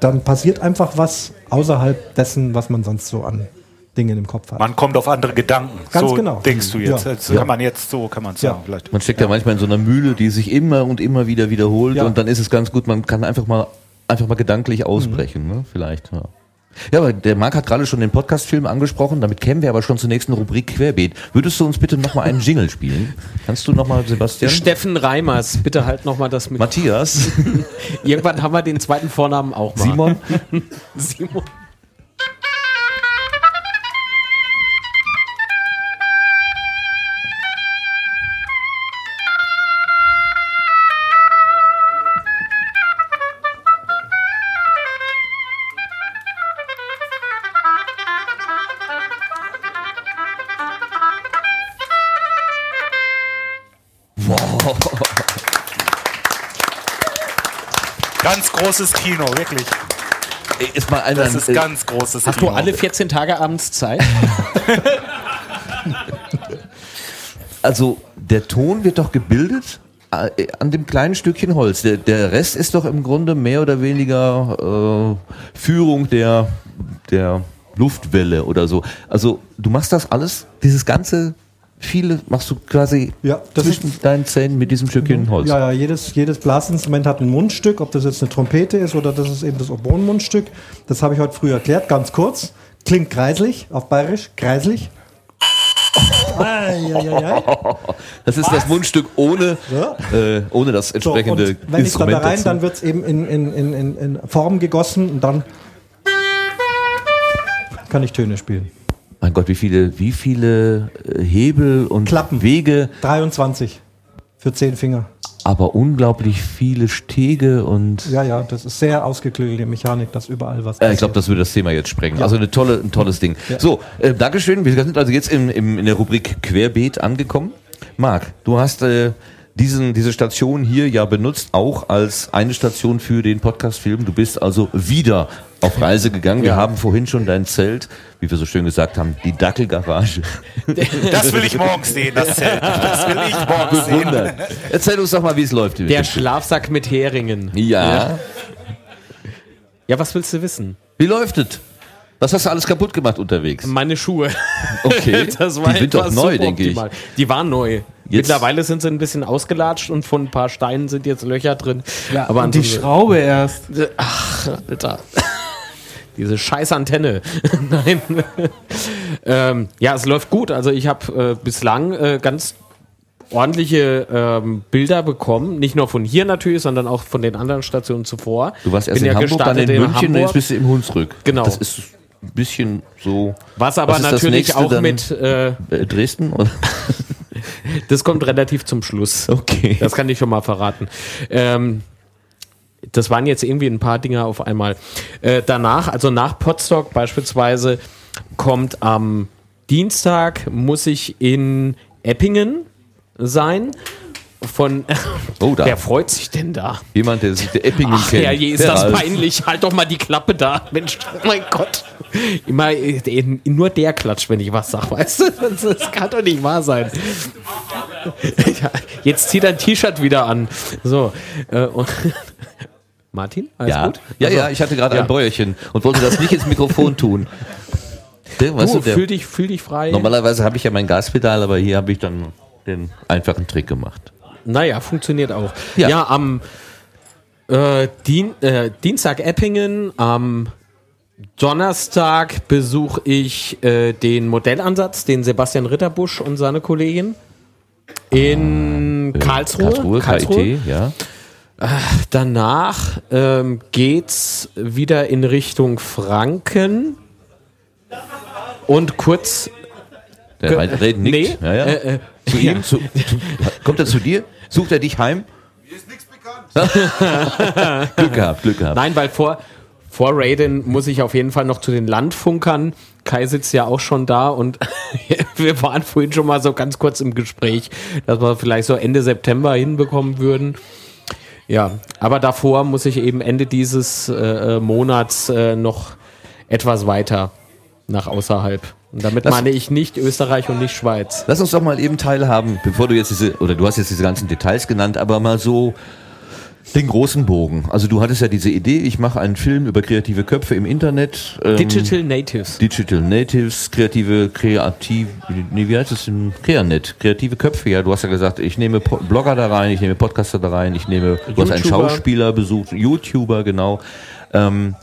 dann passiert einfach was außerhalb dessen, was man sonst so an Dingen im Kopf hat. Man kommt auf andere Gedanken. Ganz so genau. denkst du jetzt. Ja. Das kann man jetzt so, kann man sagen. Ja. Vielleicht. Man steckt ja manchmal in so einer Mühle, die sich immer und immer wieder wiederholt Ja. und dann ist es ganz gut, man kann einfach mal einfach mal gedanklich ausbrechen, ne? Vielleicht. Ja. Ja, aber der Marc hat gerade schon den Podcast-Film angesprochen, damit kämen wir aber schon zur nächsten Rubrik Querbeet. Würdest du uns bitte nochmal einen Jingle spielen? Kannst du nochmal, Sebastian? Steffen Reimers, bitte halt nochmal das mit. Matthias? [laughs] Irgendwann haben wir den zweiten Vornamen auch mal. Simon? [laughs] Simon. Großes Kino, wirklich. Ist mal einer, Das ist äh, ganz großes Hast Kino. du alle 14 Tage abends Zeit? [laughs] Also der Ton wird doch gebildet äh, an dem kleinen Stückchen Holz. Der, der Rest ist doch im Grunde mehr oder weniger äh, Führung der, der Luftwelle oder so. Also du machst das alles, dieses ganze viele machst du quasi Ja, zwischen ist- deinen Zähnen mit diesem Stückchen Holz. Ja, ja, jedes, jedes Blasinstrument hat ein Mundstück, ob das jetzt eine Trompete ist oder das ist eben das Oboen-Mundstück. Das habe ich heute früh erklärt, ganz kurz. Klingt kreislich, auf Bayerisch, kreislich. [laughs] Das ist das Mundstück ohne, Ja. äh, ohne das So, entsprechende und wenn ich dann da Instrument rein, dazu. dann wird es eben in, in, in, in Form gegossen und dann kann ich Töne spielen. Mein Gott, wie viele, wie viele äh, Hebel und Klappen. Wege, 23 für 10 Finger. aber unglaublich viele Stege und Ja, ja, das ist sehr ausgeklügelte Mechanik, dass überall was Äh, ich glaube, das würde das Thema jetzt sprengen. Also eine tolle, ein tolles Ding. So, äh, Dankeschön. Wir sind also jetzt im, im, in der Rubrik Querbeet angekommen. Marc, du hast äh, diesen, diese Station hier ja benutzt, auch als eine Station für den Podcast-Film. Du bist also wieder auf Reise gegangen. Wir Ja. haben vorhin schon dein Zelt, wie wir so schön gesagt haben, die Dackelgarage Das will ich morgens sehen, das Zelt. Das will ich morgens sehen. Erzähl uns doch mal, wie es läuft. Der Schlafsack mit Heringen. ja. Ja, was willst du wissen? Wie läuft es? Was hast du alles kaputt gemacht unterwegs? Meine Schuhe. Okay. [laughs] Das war die sind doch etwas neu, denke ich. Die waren neu. Jetzt- Mittlerweile sind sie ein bisschen ausgelatscht und von ein paar Steinen sind jetzt Löcher drin. Ja, aber und die Schraube erst. Ach, Alter. [laughs] Diese scheiß Antenne. [laughs] Nein. ähm, ja, es läuft gut. Also ich habe äh, bislang äh, ganz ordentliche ähm, Bilder bekommen. Nicht nur von hier natürlich, sondern auch von den anderen Stationen zuvor. Du warst erst Bin in ja Hamburg, dann in gestartet München und jetzt Hamburg. bist du im Hunsrück. Genau. Das ist ein bisschen so. Was aber Was natürlich nächste auch mit, äh, Äh, Dresden? Oder? [laughs] das kommt relativ zum Schluss. Okay. Das kann ich schon mal verraten. Ähm, das waren jetzt irgendwie ein paar Dinge auf einmal. Äh, danach, also nach Potsdok beispielsweise, kommt am Dienstag, muss ich in Eppingen sein. Von, Oh, da. wer freut sich denn da? Jemand, der sich der Eppingen Ach, kennt. herrje, ist Der das Ralf. peinlich. Halt doch mal die Klappe da. Mensch, oh mein Gott. Immer, äh, nur der klatscht, wenn ich was sage, weißt du? Das, das kann doch nicht wahr sein. Ja, jetzt zieht er ein T-Shirt wieder an. So. Äh, und [laughs] Martin, alles Ja, gut? ja, Also, ja, ich hatte gerade Ja. ein Bäuerchen und wollte das nicht ins Mikrofon tun. Weißt Du, du, der, fühl, dich, fühl dich frei. normalerweise habe ich ja mein Gaspedal, aber hier habe ich dann den einfachen Trick gemacht. Naja, funktioniert auch. Ja. Ja, am äh, Dien, äh, Dienstag Eppingen, am Donnerstag besuche ich äh, den Modellansatz, den Sebastian Ritterbusch und seine Kollegin in Karlsruhe. Karlsruhe, KIT, ja. Danach ähm, geht's wieder in Richtung Franken. Und kurz Der Reden nickt. nee, ja, ja. äh, äh, zu ihm? [laughs] Zu, zu, kommt er zu dir? Sucht er dich heim? Mir ist nichts bekannt. [laughs] Glück gehabt, Glück gehabt. Nein, weil vor, vor Raiden muss ich auf jeden Fall noch zu den Landfunkern. Kai sitzt ja auch schon da und [laughs] wir waren vorhin schon mal so ganz kurz im Gespräch, dass wir vielleicht so Ende September hinbekommen würden. Ja, aber davor muss ich eben Ende dieses äh, Monats äh, noch etwas weiter nach außerhalb. Und damit Das- meine ich nicht Österreich und nicht Schweiz. Lass uns doch mal eben teilhaben, bevor du jetzt diese, oder du hast jetzt diese ganzen Details genannt, aber mal so den großen Bogen. Also du hattest ja diese Idee, ich mache einen Film über kreative Köpfe im Internet. ähm, Digital Natives. Digital Natives, kreative, kreativ, nee, wie heißt es denn? Kreanet, kreative Köpfe, ja. Du hast ja gesagt, ich nehme Po- Blogger da rein, ich nehme Podcaster da rein, ich nehme, du hast einen. Schauspieler besucht, YouTuber, genau. Ähm,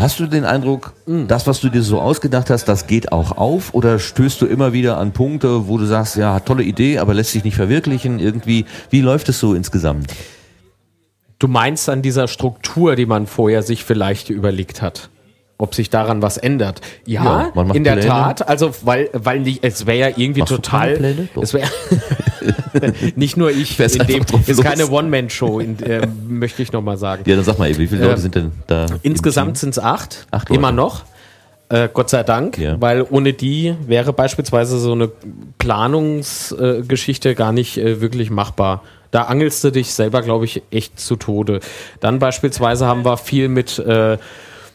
hast du den Eindruck, das, was du dir so ausgedacht hast, das geht auch auf? Oder stößt du immer wieder an Punkte, wo du sagst, ja, tolle Idee, aber lässt sich nicht verwirklichen? Irgendwie, wie läuft es so insgesamt? Du meinst an dieser Struktur, die man vorher sich vielleicht überlegt hat? Ob sich daran was ändert? Ja, Ja, in der Pläne. Tat. Also, weil, weil nicht, es wäre ja irgendwie Machst total. Es wäre [laughs] [laughs] nicht nur ich. In dem, ist los. keine One-Man-Show, äh, möchte ich nochmal sagen. Ja, dann sag mal eben, wie viele Leute Ähm, sind denn da? Insgesamt sind es acht, Acht Leute. immer noch. Äh, Gott sei Dank, Ja. weil ohne die wäre beispielsweise so eine Planungsgeschichte äh, Geschichte gar nicht äh, wirklich machbar. Da angelst du dich selber, glaube ich, echt zu Tode. Dann beispielsweise haben wir viel mit äh,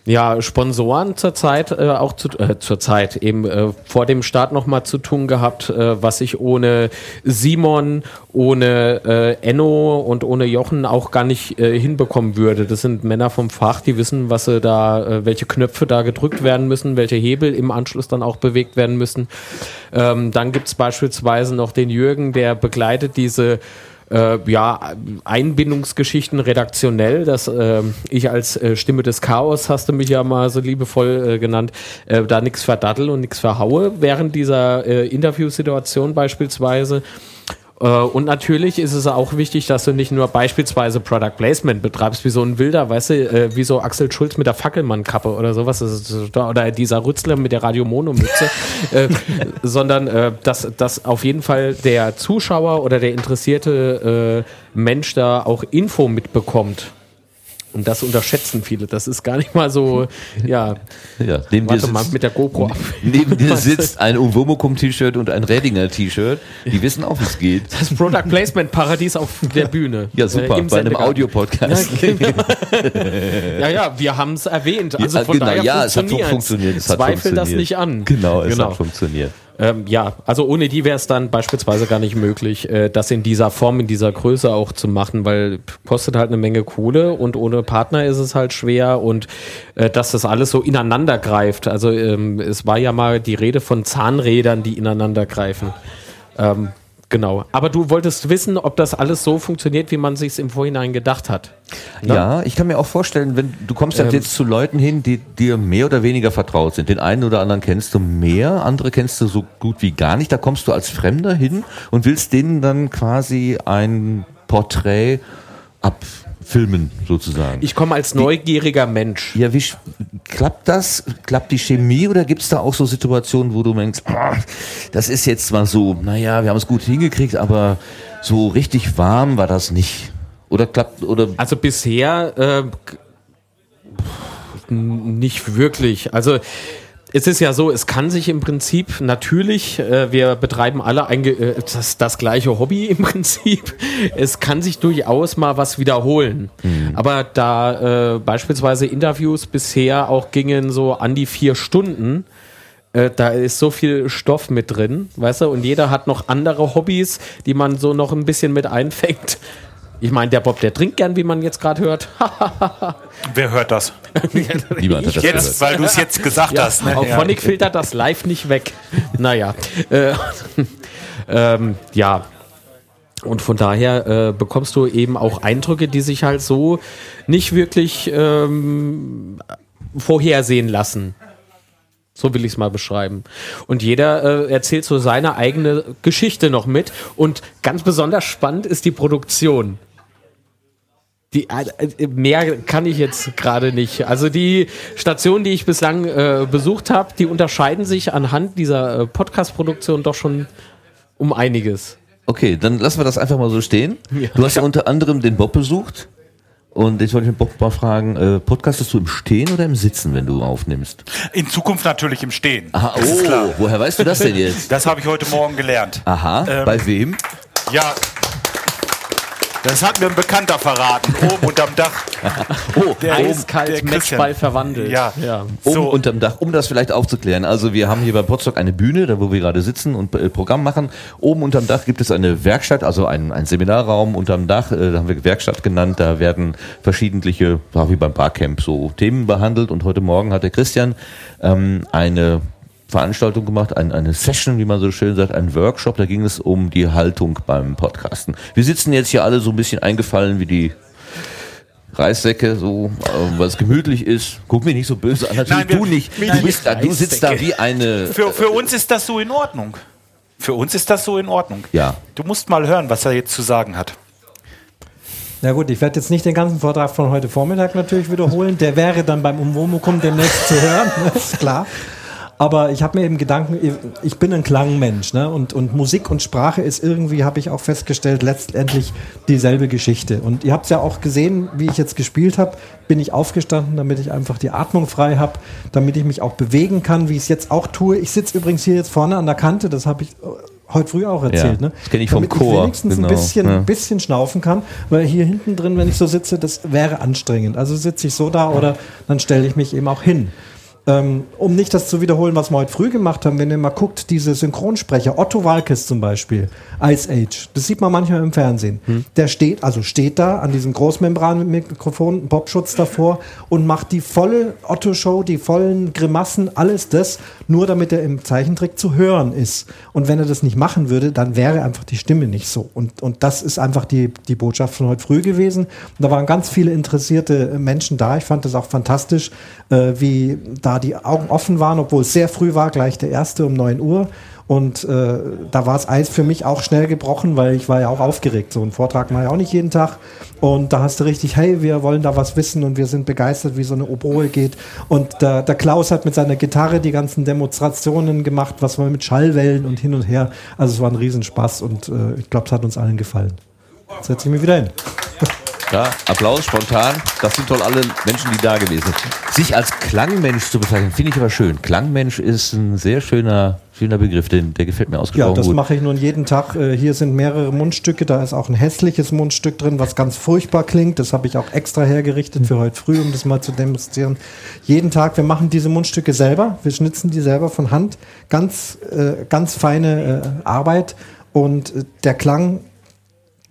ja, Sponsoren zurzeit äh, auch zu, äh, zur Zeit eben äh, vor dem Start nochmal zu tun gehabt, äh, was ich ohne Simon, ohne äh, Enno und ohne Jochen auch gar nicht äh, hinbekommen würde. Das sind Männer vom Fach, die wissen, was sie da, äh, welche Knöpfe da gedrückt werden müssen, welche Hebel im Anschluss dann auch bewegt werden müssen. Ähm, dann gibt's beispielsweise noch den Jürgen, der begleitet diese äh, ja, Einbindungsgeschichten redaktionell, dass äh, ich als äh, Stimme des Chaos, hast du mich ja mal so liebevoll äh, genannt, äh, da nichts verdattel und nichts verhaue während dieser äh, Interviewsituation beispielsweise. Äh, und natürlich ist es auch wichtig, dass du nicht nur beispielsweise Product Placement betreibst, wie so ein Wilder, weißt du, äh, wie so Axel Schulz mit der Fackelmann-Kappe oder sowas, oder dieser Rützler mit der Radio-Mono-Mütze, äh, [laughs] sondern äh, dass, dass auf jeden Fall der Zuschauer oder der interessierte äh, Mensch da auch Info mitbekommt. Und das unterschätzen viele. Das ist gar nicht mal so, ja. [laughs] Ja, neben dir Warte mal sitzt, mit der GoPro ab. neben [laughs] dir sitzt ein Uwomokum-T-Shirt und ein Redinger T-Shirt. Die wissen auch, wie es geht. Das Product Placement Paradies auf der Bühne. Ja, super, Äh, bei einem. Audiopodcast. Ja, genau. [laughs] ja, ja, wir haben es erwähnt. Also Ja, von genau, daher ja, es hat funktioniert. Es hat Zweifel das funktioniert. nicht an. Genau, es Genau. hat funktioniert. Ähm, ja, also ohne die wäre es dann beispielsweise gar nicht möglich, äh, das in dieser Form, in dieser Größe auch zu machen, weil kostet halt eine Menge Kohle und ohne Partner ist es halt schwer und äh, dass das alles so ineinander greift. Also ähm, es war ja mal die Rede von Zahnrädern, die ineinander greifen. Ähm, genau. Aber du wolltest wissen, ob das alles so funktioniert, wie man sich im Vorhinein gedacht hat. Ja, ich kann mir auch vorstellen, wenn du kommst Ähm. ja jetzt zu Leuten hin, die dir mehr oder weniger vertraut sind. Den einen oder anderen kennst du mehr, andere kennst du so gut wie gar nicht. Da kommst du als Fremder hin und willst denen dann quasi ein Porträt abfilmen, sozusagen. Ich komme als neugieriger Mensch. ja, wie klappt das? Klappt die Chemie oder gibt es da auch so Situationen, wo du denkst, ah, das ist jetzt mal so, naja, wir haben es gut hingekriegt, aber so richtig warm war das nicht. Oder klappt, oder Also bisher äh, nicht wirklich. Also es ist ja so, es kann sich im Prinzip natürlich, äh, wir betreiben alle ein, äh, das, das gleiche Hobby im [laughs] Prinzip, es kann sich durchaus mal was wiederholen. Aber da äh, beispielsweise Interviews bisher auch gingen so an die vier Stunden, äh, da ist so viel Stoff mit drin, weißt du, und jeder hat noch andere Hobbys, die man so noch ein bisschen mit einfängt. Ich meine, der Bob, der trinkt gern, wie man jetzt gerade hört. [laughs] Wer hört das? [laughs] niemand hat das Jetzt, weil du es jetzt gesagt hast. Ne? Auf Ja. Phonic filtert das live nicht weg. Naja. Äh, [laughs] ähm, ja. Und von daher äh, bekommst du eben auch Eindrücke, die sich halt so nicht wirklich ähm, vorhersehen lassen. So will ich es mal beschreiben. Und jeder äh, erzählt so seine eigene Geschichte noch mit. Und ganz besonders spannend ist die Produktion. Die, äh, mehr kann ich jetzt gerade nicht. Also die Stationen, die ich bislang äh, besucht habe, die unterscheiden sich anhand dieser äh, Podcast-Produktion doch schon um einiges. Okay, dann lassen wir das einfach mal so stehen. Du hast ja unter anderem den Bob besucht. Und ich wollte den Bob mal fragen, äh, podcastest du im Stehen oder im Sitzen, wenn du aufnimmst? In Zukunft natürlich im Stehen. Aha, oh, klar. woher weißt du das denn jetzt? Das habe ich heute Morgen gelernt. Aha, Ähm, bei wem? Ja. Das hat mir ein Bekannter verraten, oben unterm Dach. Oh, Der- Eiskalt. Matchball verwandelt. Ja. ja. um, So. unterm Dach, um das vielleicht aufzuklären. Also wir haben hier bei Potsdok eine Bühne, da wo wir gerade sitzen und äh, Programm machen. Oben unterm Dach gibt es eine Werkstatt, also ein, ein Seminarraum unterm Dach, äh, da haben wir Werkstatt genannt. Da werden verschiedentliche, wie beim Barcamp, so Themen behandelt. Und heute Morgen hat der Christian ähm, eine Veranstaltung gemacht, ein, eine Session, wie man so schön sagt, ein Workshop. Da ging es um die Haltung beim Podcasten. Wir sitzen jetzt hier alle so ein bisschen eingefallen wie die Reissäcke, so, äh, weil es gemütlich ist. Guck mich nicht so böse an. Natürlich Nein, wir- du nicht. Nein, Du, bist da, du sitzt da wie eine. Für, für uns ist das so in Ordnung. Für uns ist das so in Ordnung. Ja. Du musst mal hören, was er jetzt zu sagen hat. Na gut, ich werde jetzt nicht den ganzen Vortrag von heute Vormittag natürlich wiederholen. Der wäre dann beim Umwomukum demnächst zu hören, [laughs] ist klar. Aber ich habe mir eben Gedanken, ich bin ein Klangmensch ne? und, und Musik und Sprache ist irgendwie, habe ich auch festgestellt, letztendlich dieselbe Geschichte. Und ihr habt es ja auch gesehen, wie ich jetzt gespielt habe, bin ich aufgestanden, damit ich einfach die Atmung frei habe, damit ich mich auch bewegen kann, wie ich es jetzt auch tue. Ich sitze übrigens hier jetzt vorne an der Kante, das habe ich äh, heute früh auch erzählt. Ja, ne? das kenn ich vom damit Chor, Ich wenigstens genau, ein bisschen, ja. bisschen schnaufen kann, weil hier hinten drin, wenn ich so sitze, das wäre anstrengend. Also sitze ich so da oder dann stelle ich mich eben auch hin. Ähm, um nicht das zu wiederholen, was wir heute früh gemacht haben, wenn ihr mal guckt, diese Synchronsprecher, Otto Walkes zum Beispiel, Ice Age, das sieht man manchmal im Fernsehen. Der steht, also steht da an diesem Großmembran-Mikrofon, einen Popschutz davor und macht die volle Otto-Show, die vollen Grimassen, alles das, nur damit er im Zeichentrick zu hören ist. Und wenn er das nicht machen würde, dann wäre einfach die Stimme nicht so. Und, und das ist einfach die, die Botschaft von heute früh gewesen. Und da waren ganz viele interessierte Menschen da. Ich fand das auch fantastisch, äh, wie da die Augen offen waren, obwohl es sehr früh war, gleich der erste um 9 Uhr. Und äh, da war das Eis für mich auch schnell gebrochen, weil ich war ja auch aufgeregt. So einen Vortrag mache ich auch nicht jeden Tag. Und da hast du richtig, hey, wir wollen da was wissen und wir sind begeistert, wie so eine Oboe geht. Und der, der Klaus hat mit seiner Gitarre die ganzen Demonstrationen gemacht, was war mit Schallwellen und hin und her. Also es war ein Riesenspaß und äh, ich glaube, es hat uns allen gefallen. Jetzt setze ich mich wieder hin. [laughs] Ja, Applaus spontan. Das sind toll alle Menschen, die da gewesen sind. Sich als Klangmensch zu bezeichnen, finde ich aber schön. Klangmensch ist ein sehr schöner, schöner Begriff, den, der gefällt mir Ja, ausgesprochen das gut. mache ich nun jeden Tag. Äh, Hier sind mehrere Mundstücke. Da ist auch ein hässliches Mundstück drin, was ganz furchtbar klingt. Das habe ich auch extra hergerichtet für heute früh, um das mal zu demonstrieren. Jeden Tag, wir machen diese Mundstücke selber. Wir schnitzen die selber von Hand. Ganz, äh, ganz feine äh, Arbeit. Und der Klang,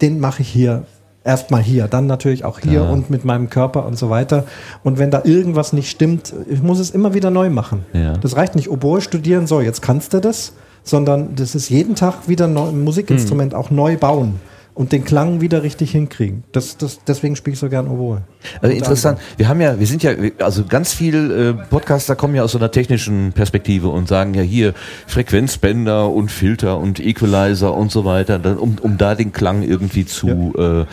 den mache ich hier. Erstmal hier, dann natürlich auch hier und mit meinem Körper und so weiter. Und wenn da irgendwas nicht stimmt, ich muss es immer wieder neu machen. Ja. Das reicht nicht Oboe studieren, so, jetzt kannst du das, sondern das ist jeden Tag wieder ein Musikinstrument auch neu bauen und den Klang wieder richtig hinkriegen. Das, das, deswegen spiele ich so gern Oboe. Also interessant. Wir haben ja, wir sind ja, also ganz viel äh, Podcaster kommen ja aus so einer technischen Perspektive und sagen ja hier Frequenzbänder und Filter und Equalizer und so weiter, dann, um, um da den Klang irgendwie zu äh,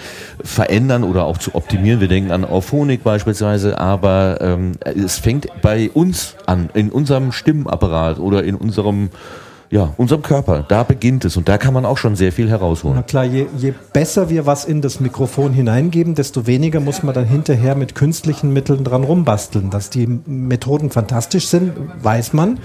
verändern oder auch zu optimieren. Wir denken an Auphonic beispielsweise, aber ähm, es fängt bei uns an, in unserem Stimmapparat oder in unserem ja, unserem Körper, da beginnt es und da kann man auch schon sehr viel Na herausholen. klar, je, je besser wir was in das Mikrofon hineingeben, desto weniger muss man dann hinterher mit künstlichen Mitteln dran rumbasteln. Dass die Methoden fantastisch sind, weiß man.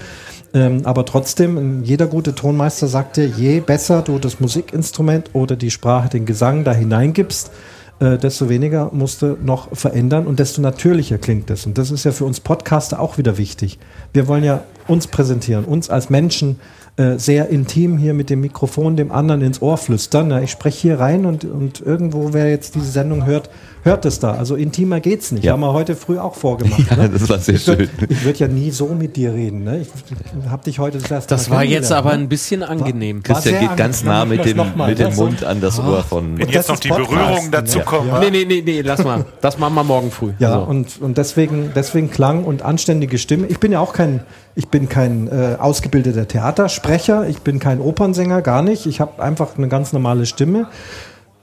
Ähm, aber trotzdem, jeder gute Tonmeister sagte, je besser du das Musikinstrument oder die Sprache, den Gesang da hineingibst, äh, desto weniger musst du noch verändern und desto natürlicher klingt es. Und das ist ja für uns Podcaster auch wieder wichtig. Wir wollen ja uns präsentieren, uns als Menschen äh, sehr intim hier mit dem Mikrofon dem anderen ins Ohr flüstern. Ja, ich spreche hier rein und, und irgendwo, wer jetzt diese Sendung hört, hört es da. Also intimer geht's nicht. Ja. Haben wir heute früh auch vorgemacht. Ja, ne? das war sehr ich würd, schön. Ich würde ja nie so mit dir reden. Ne? Ich habe dich heute das erste Das Mal war jetzt aber ne? ein bisschen angenehm. War Christian sehr geht ganz nah mit dem, mal, mit dem ne? Mund an das Ohr von. Wenn Und jetzt das noch die Podcast, Berührungen ne? dazu Ja. kommen. Ja. Nee, nee, nee, nee, lass mal. Das machen wir morgen früh. Ja, So. und, und deswegen, deswegen Klang und anständige Stimme. Ich bin ja auch kein, ich bin kein äh, ausgebildeter Theatersprecher, ich bin kein Opernsänger, gar nicht. Ich habe einfach eine ganz normale Stimme.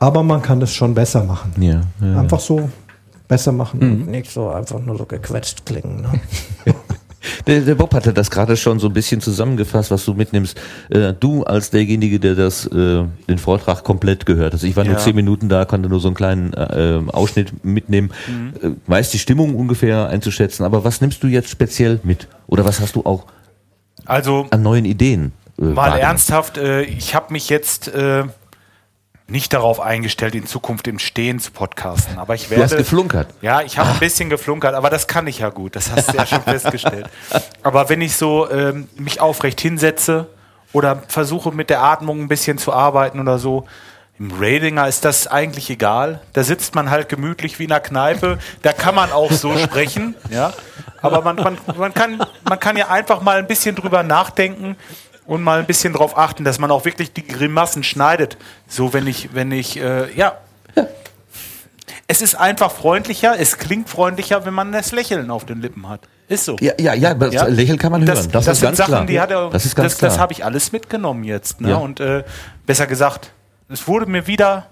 Aber man kann das schon besser machen. Ja, ja. Einfach so besser machen. und Nicht so einfach nur so gequetscht klingen. Ne? [laughs] Der, der Bob hatte das gerade schon so ein bisschen zusammengefasst, was du mitnimmst. Äh, du als derjenige, der das, äh, den Vortrag komplett gehört hat. Ich war nur Ja. zehn Minuten da, konnte nur so einen kleinen äh, äh, Ausschnitt mitnehmen. Äh, weißt die Stimmung ungefähr einzuschätzen, aber was nimmst du jetzt speziell mit? Oder was hast du auch Also an neuen Ideen? Äh, mal ernsthaft, äh, ich habe mich jetzt nicht darauf eingestellt, in Zukunft im Stehen zu podcasten. Aber ich Du hast werde. geflunkert. Ja, ich habe ein bisschen geflunkert, aber das kann ich ja gut. Das hast du ja schon [laughs] festgestellt. Aber wenn ich so ähm, mich aufrecht hinsetze oder versuche mit der Atmung ein bisschen zu arbeiten oder so, im Radinger ist das eigentlich egal. Da sitzt man halt gemütlich wie in einer Kneipe. Da kann man auch so [laughs] sprechen, ja. Aber man, man, man, kann, man kann ja einfach mal ein bisschen drüber nachdenken und mal ein bisschen darauf achten, dass man auch wirklich die Grimassen schneidet. So, wenn ich, wenn ich, äh, ja, es ist einfach freundlicher, es klingt freundlicher, wenn man das Lächeln auf den Lippen hat. Ist so. Ja, ja, ja, Ja. Lächeln kann man das, hören. Das, das ist sind ganz Sachen, klar. die hat er, das ist ganz das, klar. das habe ich alles mitgenommen jetzt. Ne? Ja. Und äh, besser gesagt, es wurde mir wieder.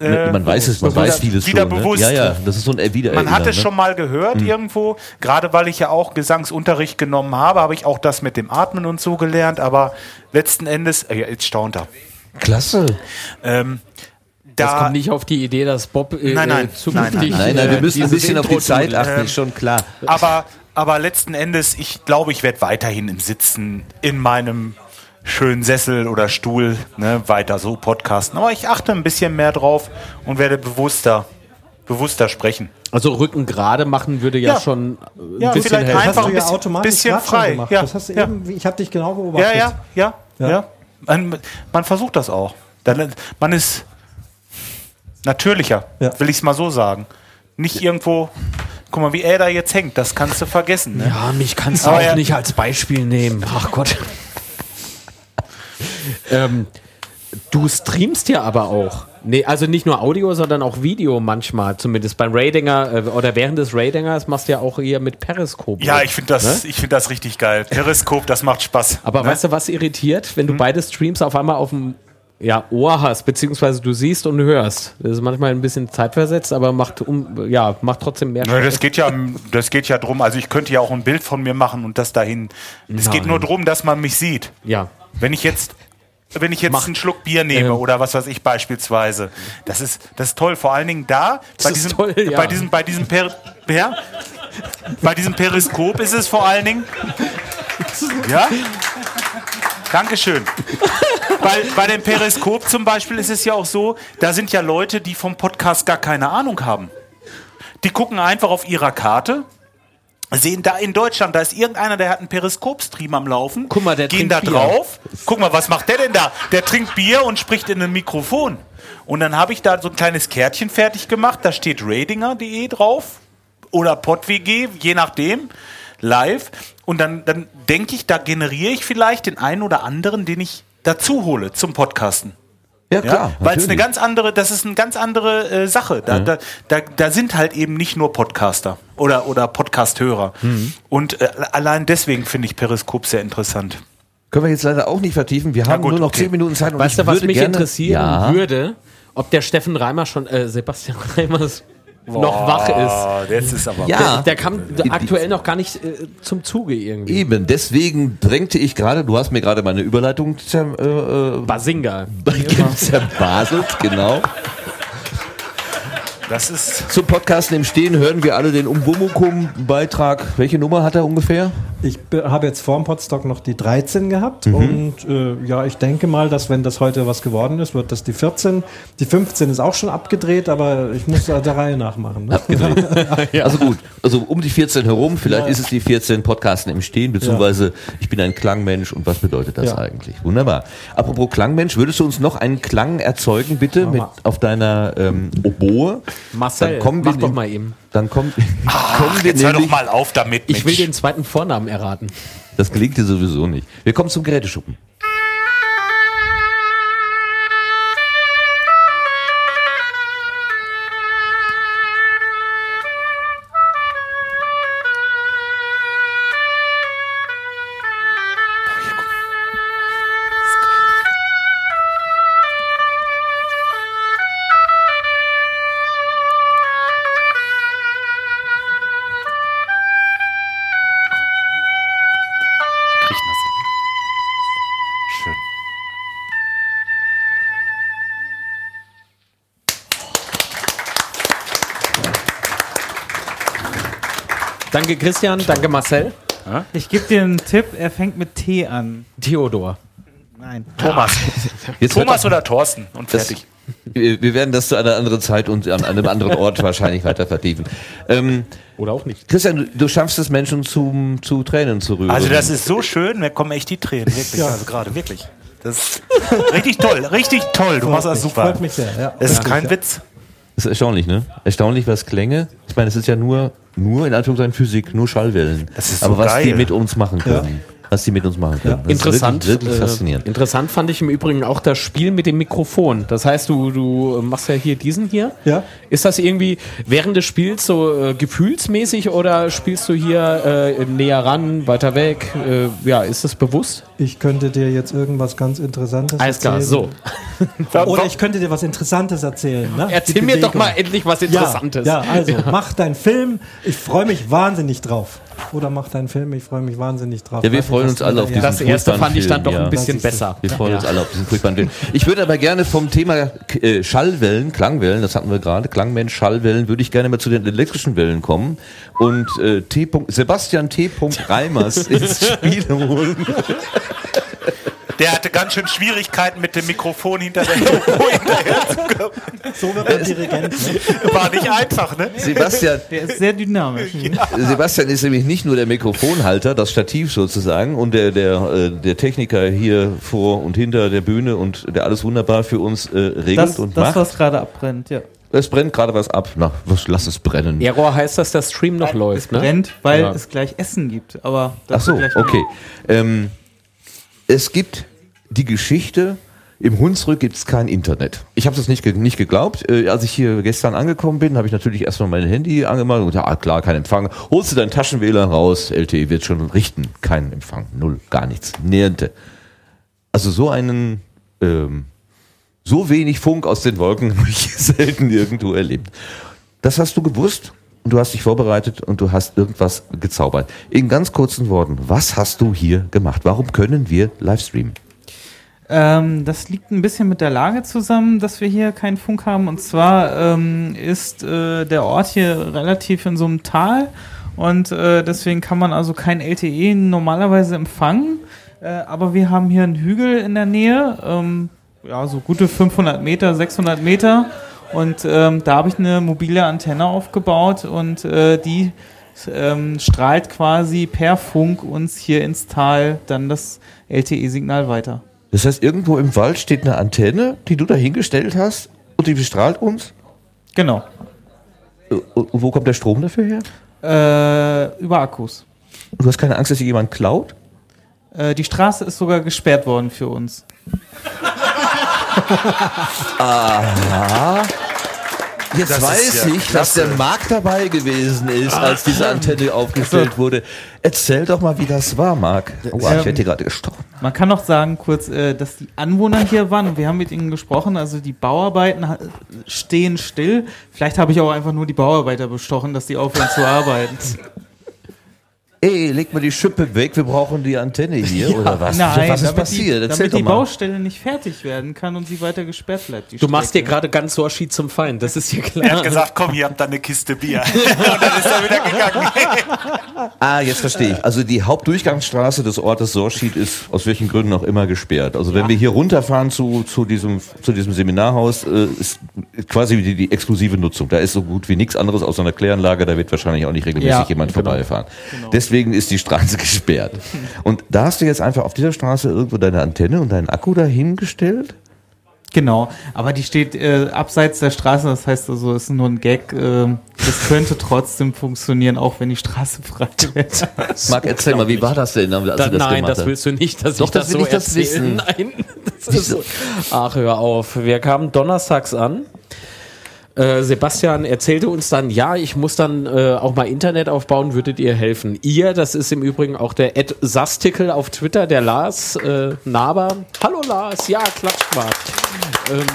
Äh, man weiß es, man weiß vieles wieder schon. bewusst. Ne? Ja, ja, das ist so ein wieder Man hat es ne? schon mal gehört irgendwo, gerade weil ich ja auch Gesangsunterricht genommen habe, habe ich auch das mit dem Atmen und so gelernt, aber letzten Endes, äh, ja, jetzt staunt er. Klasse. Ähm, Das da, kommt nicht auf die Idee, dass Bob äh, Nein, nein, äh, zukünftig. nein, Nein, nein, wir äh, müssen ein bisschen auf die Zeit achten, ist schon klar. aber, aber letzten Endes, ich glaube, ich werde weiterhin im Sitzen in meinem schönen Sessel oder Stuhl ne, weiter so podcasten. Aber ich achte ein bisschen mehr drauf und werde bewusster, bewusster sprechen. Also Rücken gerade machen würde ja, Ja. schon äh, Ja, ein bisschen vielleicht helfen. Einfach hast ein du ja bisschen- bisschen frei. gemacht. Ja, Das hast du ja. eben, ich habe dich genau Ja, beobachtet. ja, ja, ja. Ja. Man, man versucht das auch. Man ist natürlicher, Ja. will ich es mal so sagen. Nicht irgendwo, guck mal, wie er da jetzt hängt, das kannst du vergessen. Ne? Ja, mich kannst du auch ja- nicht als Beispiel nehmen. Ach Gott. Ähm, du streamst ja aber auch. Nee, also nicht nur Audio, sondern auch Video manchmal, zumindest beim Radinger äh, oder während des Radingers machst du ja auch hier mit Periscope. Ja, ich finde das, ich find das richtig geil. Periskop, das macht Spaß. Aber ne? weißt du, was irritiert, wenn du Hm? beide Streams auf einmal auf dem ja, Ohr hast, beziehungsweise du siehst und hörst. Das ist manchmal ein bisschen zeitversetzt, aber macht um, ja, macht trotzdem mehr Nö, das geht ja, das geht ja drum. Also ich könnte ja auch ein Bild von mir machen und das dahin. Es geht nur drum, dass man mich sieht. Ja. Wenn ich jetzt wenn ich jetzt Mach. einen Schluck Bier nehme Ähm. oder was weiß ich beispielsweise. Das ist, das ist toll. Vor allen Dingen da, bei diesem, toll, ja. bei diesem, bei diesem, per, ja? bei diesem Periskop ist es vor allen Dingen. Ja? Dankeschön. Bei, bei dem Periskop zum Beispiel ist es ja auch so, da sind ja Leute, die vom Podcast gar keine Ahnung haben. Die gucken einfach auf ihrer Karte, sehen da in Deutschland, da ist irgendeiner, der hat einen Periskop-Stream am Laufen. Guck mal, der gehen trinkt da Bier. drauf. Guck mal, was macht der denn da? Der trinkt Bier und spricht in ein Mikrofon. Und dann habe ich da so ein kleines Kärtchen fertig gemacht, da steht radinger.de drauf oder podwg, je nachdem, live. Und dann, dann denke ich, da generiere ich vielleicht den einen oder anderen, den ich dazu hole zum Podcasten. Ja, Ja, weil es eine ganz andere, das ist eine ganz andere äh, Sache. Da, da, da, da sind halt eben nicht nur Podcaster oder, oder Podcast-Hörer. Mhm. Und äh, allein deswegen finde ich Periskop sehr interessant. Können wir jetzt leider auch nicht vertiefen. Wir haben gut, nur noch okay. zehn Minuten Zeit. Und Weißt du, was würde mich interessieren ja, würde? Ob der Steffen Reimer schon, äh, Sebastian [laughs] Reimers noch wach ist. Jetzt ist aber. Ja, Der kam aktuell noch gar nicht äh, zum Zuge irgendwie. eben. Deswegen drängte ich gerade, du hast mir gerade meine Überleitung zer, äh, äh, Basinga. [laughs] zerbaselt, genau. Das ist. Zum Podcasten im Stehen hören wir alle den Umbumukum-Beitrag. Welche Nummer hat er ungefähr? Ich be- habe jetzt vor dem Podstock noch die 13 gehabt Mhm. und äh, ja, ich denke mal, dass wenn das heute was geworden ist, wird das die 14. Die 15 ist auch schon abgedreht, aber ich muss da der Reihe nachmachen. Ne? [laughs] Also gut, also um die 14 herum, vielleicht ist es die 14 Podcasten im Stehen, beziehungsweise ich bin ein Klangmensch und was bedeutet das Ja. eigentlich? Wunderbar. Apropos Klangmensch, würdest du uns noch einen Klang erzeugen, bitte, mit auf deiner ähm, Oboe? Marcel, Dann kommen wir mach doch mal eben. Dann kommt, kommen wir Jetzt hör doch mal auf damit. Ich will Mensch. den zweiten Vornamen erraten. das gelingt dir sowieso nicht. Wir kommen zum Geräteschuppen. Danke Christian, danke Marcel. Ich gebe dir einen Tipp, er fängt mit T an. Theodor. Nein. Thomas. Jetzt Thomas oder Thorsten und das, fertig. wir wir werden das zu einer anderen Zeit und an einem anderen Ort [laughs] wahrscheinlich weiter vertiefen. Ähm, Oder auch nicht. Christian, du, du schaffst es, Menschen zum, zu Tränen zu rühren. Also das ist so schön, mir kommen echt die Tränen, wirklich, also gerade, wirklich. Das ist [laughs] richtig toll, richtig toll, du machst das super. Freut mich sehr. Ja. Es ist kein ja. Witz. Das ist erstaunlich, ne? Erstaunlich, was Klänge. Ich meine, es ist ja nur, nur in Anführungszeichen Physik, nur Schallwellen. Das ist so Aber was die geil. mit uns machen können. Was die mit uns machen können. Das Interessant. Ist wirklich, wirklich äh, faszinierend. Interessant fand ich im Übrigen auch das Spiel mit dem Mikrofon. Das heißt, du, du machst ja hier diesen hier. Ja. Ist das irgendwie während des Spiels so äh, gefühlsmäßig oder spielst du hier äh, näher ran, weiter weg? Äh, ja, ist das bewusst? Ich könnte dir jetzt irgendwas ganz Interessantes Alles klar, erzählen. so. [laughs] Oder ich könnte dir was Interessantes erzählen. Ne? Erzähl mir doch mal endlich was Interessantes. Ja, ja also mach deinen Film. Ich freue mich wahnsinnig drauf. Oder mach deinen Film. Ich freue mich wahnsinnig drauf. Ja, wir freuen uns alle auf diesen Das erste fand ich dann doch ein bisschen besser. Wir freuen uns alle auf diesen furchtbaren Film. Ich würde aber gerne vom Thema äh, Schallwellen, Klangwellen, das hatten wir gerade, Klangmensch, Schallwellen, würde ich gerne mal zu den elektrischen Wellen kommen und äh, T. Sebastian T. Reimers [laughs] ins Spiel holen. Der hatte ganz schön Schwierigkeiten mit dem Mikrofon hinter der Logo hinterher zu kommen. So wird man Dirigent. Ne? War nicht einfach, ne? Sebastian, Der ist sehr dynamisch. Sebastian ist nämlich nicht nur der Mikrofonhalter, das Stativ sozusagen und der, der, äh, der Techniker hier vor und hinter der Bühne und der alles wunderbar für uns äh, regelt Das, und das macht. was gerade abbrennt, ja. Es brennt gerade was ab. Na, was, lass es brennen. Error heißt, dass der Stream noch läuft, ne? Brennt, weil Ja. es gleich Essen gibt. Aber Ach dazu so, okay. Ähm, es gibt die Geschichte, im Hunsrück gibt es kein Internet. Ich habe das nicht, nicht geglaubt. Äh, als ich hier gestern angekommen bin, habe ich natürlich erstmal mein Handy angemacht und ja, ah, klar, kein Empfang. Holst du deinen Taschenwähler raus, LTE wird schon richten. Kein Empfang, null, gar nichts, niente. Also so einen, ähm, so wenig Funk aus den Wolken [laughs] habe ich selten irgendwo erlebt. Das hast du gewusst und du hast dich vorbereitet und du hast irgendwas gezaubert. In ganz kurzen Worten, was hast du hier gemacht? Warum können wir live streamen? Ähm, das liegt ein bisschen mit der Lage zusammen, dass wir hier keinen Funk haben. Und zwar ähm, ist äh, der Ort hier relativ in so einem Tal und äh, deswegen kann man also kein LTE normalerweise empfangen. Äh, aber wir haben hier einen Hügel in der Nähe, ähm, ja, so gute 500 Meter, 600 Meter. Und ähm, da habe ich eine mobile Antenne aufgebaut und äh, die ähm, strahlt quasi per Funk uns hier ins Tal dann das LTE-Signal weiter. Das heißt, irgendwo im Wald steht eine Antenne, die du da hingestellt hast und die bestrahlt uns? Genau. Äh, Und wo kommt der Strom dafür her? Äh, über Akkus. Und du hast keine Angst, dass dir jemand klaut? Äh, die Straße ist sogar gesperrt worden für uns. Jetzt Das weiß ja ich, dass klasse. der Marc dabei gewesen ist, als diese Antenne aufgestellt wurde. Erzähl doch mal, wie das war, Marc. Oh, ich werde hier gerade gestochen. Man kann noch sagen kurz, äh, dass die Anwohner hier waren und wir haben mit ihnen gesprochen. Also die Bauarbeiten stehen still. Vielleicht habe ich auch einfach nur die Bauarbeiter bestochen, dass die aufhören zu arbeiten. [laughs] Ey, leg mal die Schippe weg, wir brauchen die Antenne hier, oder was? Nein, was ist damit passiert? Die, Erzähl damit doch die. Baustelle nicht fertig werden kann und sie weiter gesperrt bleibt. die Du machst dir Strecke. gerade ganz Sorshi zum Feind, das ist hier Er hat klar. gesagt, komm, hier habt ihr eine Kiste Bier. [laughs] Und dann ist er wieder gegangen. [laughs] Ah, jetzt verstehe ich. Also die Hauptdurchgangsstraße des Ortes Sorschied ist aus welchen Gründen auch immer gesperrt. Also wenn wir hier runterfahren zu, zu, diesem, zu diesem Seminarhaus, äh, ist quasi die, die exklusive Nutzung. Da ist so gut wie nichts anderes außer einer Kläranlage, da wird wahrscheinlich auch nicht regelmäßig Ja, jemand vorbeifahren. Deswegen ist die Straße [laughs] gesperrt. Und da hast du jetzt einfach auf dieser Straße irgendwo deine Antenne und deinen Akku dahingestellt? Genau, aber die steht äh, abseits der Straße, das heißt also, es ist nur ein Gag. Äh, das könnte trotzdem funktionieren, auch wenn die Straße [laughs] frei wäre. Marc, erzähl mal, wie war das denn, als Da, du das nein, gemacht das hast? willst du nicht, dass Doch, ich das das, will so ich das erzähle. wissen. Nein, [laughs] das ist so. Ach, hör auf. Wir kamen donnerstags an. Äh, Sebastian erzählte uns dann, ja, ich muss dann äh, auch mal Internet aufbauen, würdet ihr helfen? Ihr, das ist im Übrigen auch der Ed Sastikel auf Twitter, der Lars äh, Naber. Hallo Lars, ja, Klatschquart. Ähm,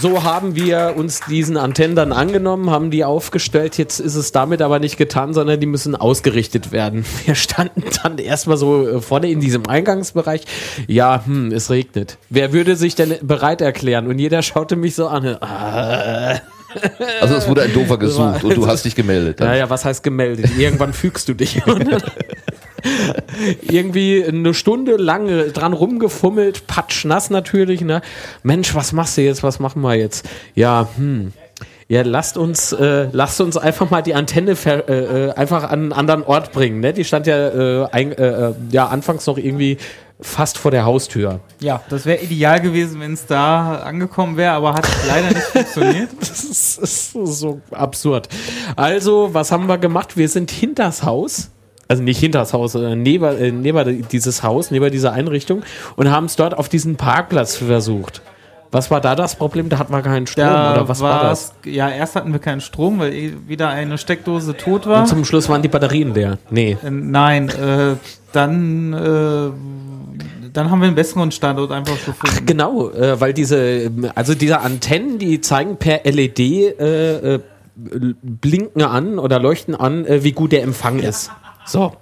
so haben wir uns diesen Antennen dann angenommen, haben die aufgestellt. Jetzt ist es damit aber nicht getan, sondern die müssen ausgerichtet werden. [laughs] Wir standen dann erstmal so äh, vorne in diesem Eingangsbereich. Ja, hm, es regnet. Wer würde sich denn bereit erklären? Und jeder schaute mich so an. Ah. [laughs] Also es wurde ein Doofer gesucht und du hast dich gemeldet. Naja, was heißt gemeldet? Irgendwann fügst du dich. [laughs] Irgendwie eine Stunde lang dran rumgefummelt, patschnass natürlich. Ne? Mensch, was machst du jetzt? Was machen wir jetzt? Ja, hm. Ja, lasst uns, äh, lasst uns einfach mal die Antenne ver, äh, äh, einfach an einen anderen Ort bringen. Ne? Die stand ja, äh, ein, äh, äh, ja anfangs noch irgendwie fast vor der Haustür. Ja, das wäre ideal gewesen, wenn es da angekommen wäre, aber hat [laughs] leider nicht funktioniert. [laughs] Das ist, ist so absurd. Also, was haben wir gemacht? Wir sind hinters Haus. Also nicht hinters Haus, sondern neben, äh, neben dieses Haus, neben dieser Einrichtung und haben es dort auf diesen Parkplatz versucht. Was war da das Problem? Da hatten wir keinen Strom Da oder was war das? Ja, erst hatten wir keinen Strom, weil eh wieder eine Steckdose tot war. Und zum Schluss waren die Batterien leer. Nee. Äh, Nein, äh, dann, äh, dann haben wir einen besseren Standort einfach gefunden. Genau, äh, weil diese, also diese Antennen, die zeigen per LED äh, äh, blinken an oder leuchten an, äh, wie gut der Empfang ist. So.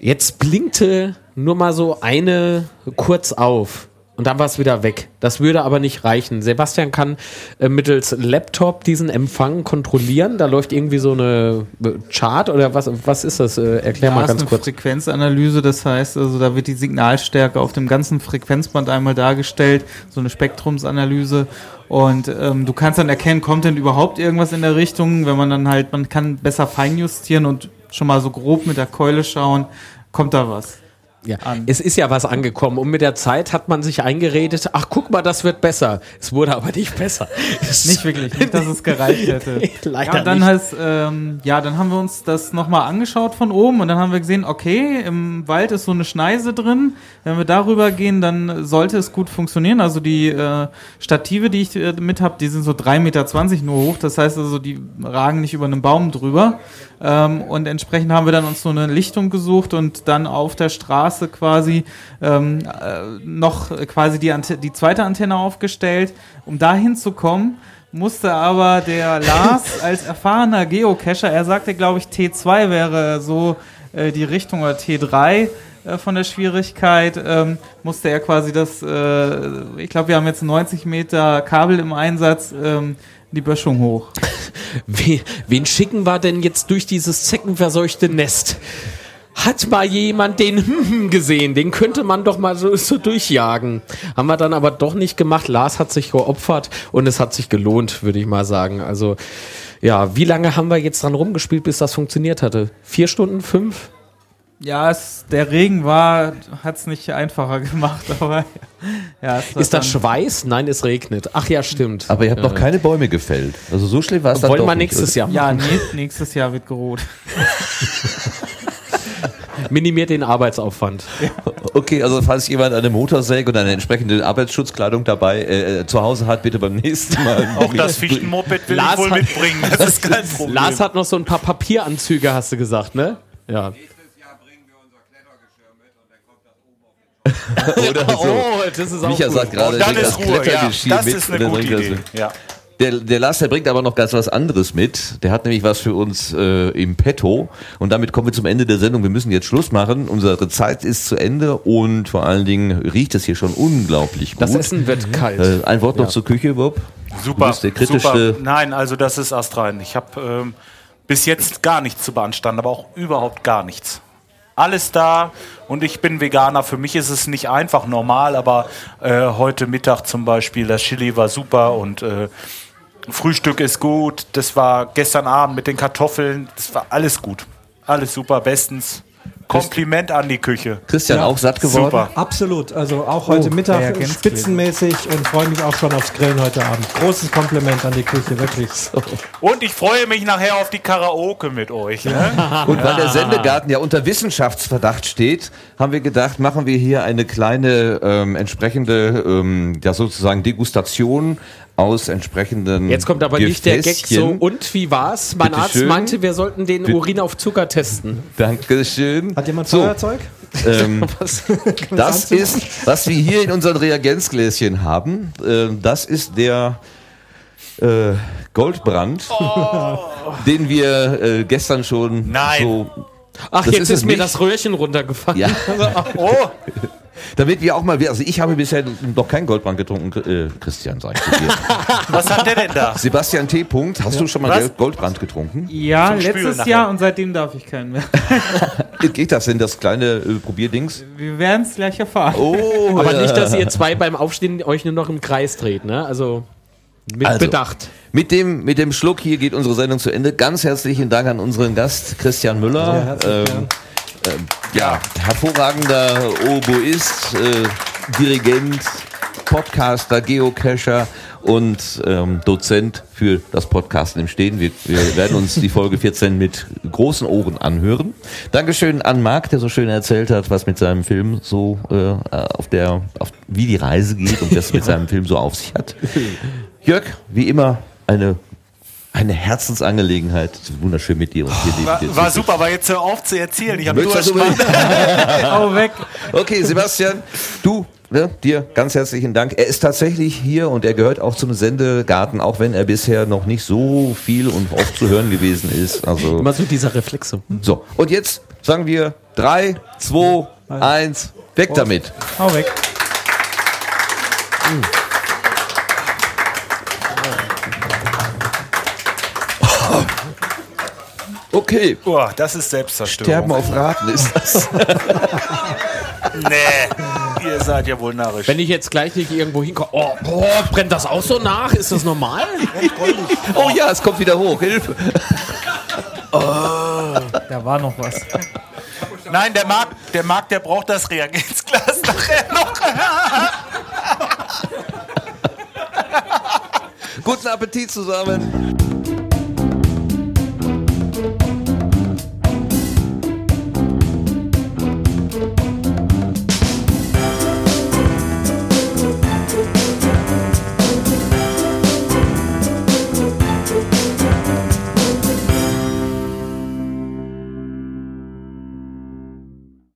Jetzt blinkte nur mal so eine kurz auf. Und dann war es wieder weg. Das würde aber nicht reichen. Sebastian kann äh, mittels Laptop diesen Empfang kontrollieren. Da läuft irgendwie so eine äh, Chart oder was, was ist das? Äh, erklär Da mal ist ganz eine kurz. Frequenzanalyse, das heißt, also da wird die Signalstärke auf dem ganzen Frequenzband einmal dargestellt, so eine Spektrumsanalyse. Und ähm, du kannst dann erkennen, kommt denn überhaupt irgendwas in der Richtung, wenn man dann halt, man kann besser feinjustieren und schon mal so grob mit der Keule schauen, kommt da was. Ja. an. Es ist ja was angekommen und mit der Zeit hat man sich eingeredet, ach guck mal, das wird besser. Es wurde aber nicht besser. [laughs] Nicht wirklich, nicht, dass es gereicht hätte. [laughs] Leider ja, dann nicht. heißt, ähm, ja, dann haben wir uns das nochmal angeschaut von oben und dann haben wir gesehen, okay, im Wald ist so eine Schneise drin. Wenn wir darüber gehen, dann sollte es gut funktionieren. Also die äh, Stative, die ich äh, mit habe, die sind so 3,20 Meter nur hoch. Das heißt also, die ragen nicht über einen Baum drüber. Ähm, und entsprechend haben wir dann uns so eine Lichtung gesucht und dann auf der Straße quasi ähm, äh, noch quasi die, Ante die zweite Antenne aufgestellt, um da hinzukommen musste aber der Lars [laughs] als erfahrener Geocacher, er sagte, glaube ich, T2 wäre so äh, die Richtung oder T3, äh, von der Schwierigkeit, ähm, musste er quasi das, äh, ich glaube, wir haben jetzt 90 Meter Kabel im Einsatz, ähm, die Böschung hoch. [laughs] Wen, wen schicken wir denn jetzt durch dieses zeckenverseuchte Nest? Hat mal jemand den hm gesehen? Den könnte man doch mal so, so durchjagen. Haben wir dann aber doch nicht gemacht. Lars hat sich geopfert und es hat sich gelohnt, würde ich mal sagen. Also, ja, wie lange haben wir jetzt dran rumgespielt, bis das funktioniert hatte? Vier Stunden? Fünf? Ja, es, der Regen war, hat es nicht einfacher gemacht, [laughs] aber ja. Ist das Schweiß? Nein, es regnet. Ach ja, stimmt. Aber ihr habt noch keine Bäume gefällt. Also so schlimm war es dann Wollen doch wir nicht, nächstes oder? Jahr Ja, machen. nee, nächstes Jahr wird geroht. [laughs] Minimiert den Arbeitsaufwand. Okay, also falls jemand eine Motorsäge und eine entsprechende Arbeitsschutzkleidung dabei äh, zu Hause hat, bitte beim nächsten Mal. [laughs] Auch das Fichtenmoped will Lars ich wohl hat- mitbringen. [laughs] Das ist kein Problem. Lars hat noch so ein paar Papieranzüge, hast du gesagt, ne? Ja. [laughs] Oder so. Oh, das ist auch Micha gut. sagt gerade, dann bringt ist das Ruhe, ja. Das mit ist eine dann gute Idee. Ja. Der, der Lars, der bringt aber noch ganz was anderes mit. Der hat nämlich was für uns äh, im Petto. Und damit kommen wir zum Ende der Sendung. Wir müssen jetzt Schluss machen. Unsere Zeit ist zu Ende und vor allen Dingen riecht es hier schon unglaublich gut. Das Essen wird kalt. äh, ein Wort noch zur Küche, Bob. Super, Du bist der kritische- super. Nein, also das ist astrein. Ich habe ähm, bis jetzt gar nichts zu beanstanden, aber auch überhaupt gar nichts. Alles da und ich bin Veganer. Für mich ist es nicht einfach normal, aber äh, heute Mittag zum Beispiel, das Chili war super und äh, Frühstück ist gut. Das war gestern Abend mit den Kartoffeln. Das war alles gut. Alles super, bestens. Kompliment an die Küche. Christian, Ja. auch satt geworden? Super. Absolut. Also auch heute Oh, Mittag spitzenmäßig und freue mich auch schon aufs Grillen heute Abend. Großes Kompliment an die Küche, wirklich. Und ich freue mich nachher auf die Karaoke mit euch. Ne? [laughs] Und weil der Sendegarten ja unter Wissenschaftsverdacht steht, haben wir gedacht, machen wir hier eine kleine ähm, entsprechende, ähm, ja sozusagen Degustation aus entsprechenden Jetzt kommt aber nicht der Gag so, und wie war's? Mein Bitte Arzt schön. meinte, wir sollten den Bitte. Urin auf Zucker testen. Dankeschön. Hat jemand so, Feuerzeug? ähm, [laughs] Was? das ist, was wir hier in unseren Reagenzgläschen haben. Ähm, das ist der äh, Goldbrand, den wir äh, gestern schon Nein. so Ach, Das jetzt ist ist, mir nicht. das Röhrchen runtergefallen. Ja. [laughs] Oh, [laughs] Damit wir auch mal, also ich habe bisher noch keinen Goldbrand getrunken, äh, Christian, sag ich zu dir. [laughs] was hat der denn da? Sebastian T. Punkt, hast du schon mal Was? Goldbrand getrunken? Ja, letztes nachher. Jahr und seitdem darf ich keinen mehr. [laughs] Geht das denn, das kleine äh, Probierdings? Wir werden es gleich erfahren. Oh, [laughs] Aber ja. nicht, dass ihr zwei beim Aufstehen euch nur noch im Kreis dreht, ne? Also mit Also. Bedacht. Mit dem, mit dem Schluck hier geht unsere Sendung zu Ende. Ganz herzlichen Dank an unseren Gast Christian Müller. Ja, ähm, ja, hervorragender Oboist, äh, Dirigent, Podcaster, Geocacher und ähm, Dozent für das Podcasten im Stehen. Wir, wir werden uns die Folge 14 mit großen Ohren anhören. Dankeschön an Marc, der so schön erzählt hat, was mit seinem Film so äh, auf der, auf, wie die Reise geht und was mit seinem Film so auf sich hat. Jörg, wie immer eine eine Herzensangelegenheit. Wunderschön mit dir und hier neben War, dir war super, aber jetzt hör auf zu erzählen. Ich habe Durst. unbedingt- Hau weg. Okay, Sebastian, du, ne, dir ganz herzlichen Dank. Er ist tatsächlich hier und er gehört auch zum Sendegarten, auch wenn er bisher noch nicht so viel und oft zu hören gewesen ist. Also, Immer so dieser Reflex so. so. Und jetzt sagen wir drei, zwei, eins, weg damit. Hau weg. Okay. Boah, das ist Selbstzerstörung. Sterben auf Raten ist das. [laughs] Nee, ihr seid ja wohl narrisch. Wenn ich jetzt gleich nicht irgendwo hinkomme, oh, boah, brennt das auch so nach? Ist das normal? [laughs] Oh ja, es kommt wieder hoch. Hilfe. [laughs] Da war noch was. Nein, der Marc, der, Marc, der braucht das Reagenzglas nachher noch. Guten Appetit zusammen.